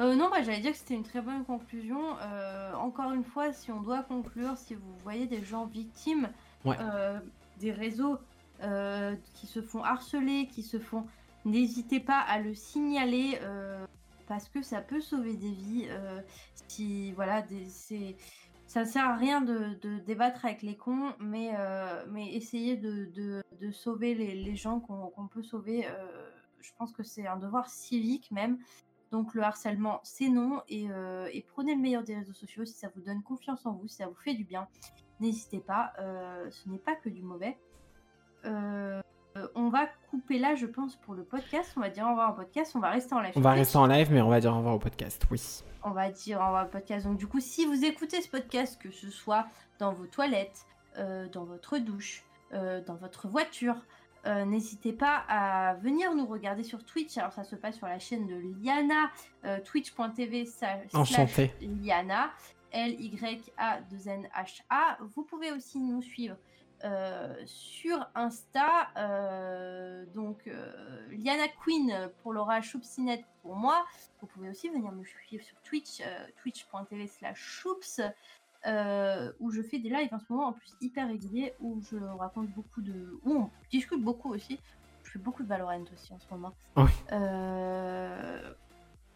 Euh, non, bah, j'allais dire que c'était une très bonne conclusion. Euh, encore une fois, si on doit conclure, si vous voyez des gens victimes Ouais. euh, des réseaux qui se font harceler, qui se font... N'hésitez pas à le signaler parce que ça peut sauver des vies. si, voilà, des, c'est... Ça sert à rien de, de débattre avec les cons, mais, euh, mais essayer de, de, de sauver les, les gens qu'on qu'on peut sauver. euh, je pense que c'est un devoir civique même. Donc le harcèlement, c'est non. Et, euh, et prenez le meilleur des réseaux sociaux si ça vous donne confiance en vous, si ça vous fait du bien. N'hésitez pas, euh, ce n'est pas que du mauvais. Euh, on va couper là, je pense, pour le podcast. On va dire au revoir au podcast. On va rester en live. On va rester en live, mais on va dire au revoir au podcast, oui. On va dire au revoir au podcast. Donc du coup, si vous écoutez ce podcast, que ce soit dans vos toilettes, dans votre douche, dans votre voiture, euh, n'hésitez pas à venir nous regarder sur Twitch. Alors ça se passe sur la chaîne de Liana, euh, twitch.tv slash. Liana, L-Y-A-2-N-H-A. Vous pouvez aussi nous suivre euh, sur Insta, euh, donc euh, Liana Queen pour Laura Choupsinette pour moi. Vous pouvez aussi venir me suivre sur Twitch, twitch.tv slash choups, euh, où je fais des lives en ce moment en plus hyper réguliers, où je raconte beaucoup de... où on discute beaucoup aussi. Je fais beaucoup de Valorant aussi en ce moment. Oui. Euh,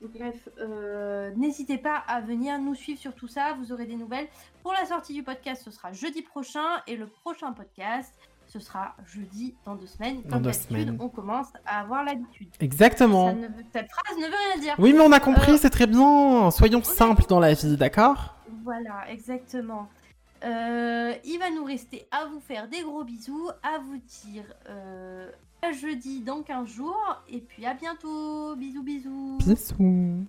Bref, euh, n'hésitez pas à venir nous suivre sur tout ça, vous aurez des nouvelles. Pour la sortie du podcast, ce sera jeudi prochain et le prochain podcast, ce sera jeudi dans deux semaines. Dans Comme deux d'habitude, semaines. on commence à avoir l'habitude. Exactement. ne Cette phrase ne veut rien dire. Oui, mais on a compris, Euh, c'est très bien. Soyons simples dans la vie, d'accord? Voilà, exactement. Euh, il va nous rester à vous faire des gros bisous, à vous dire euh, à jeudi dans 15 jours, et puis à bientôt. Bisous, bisous. Bisous.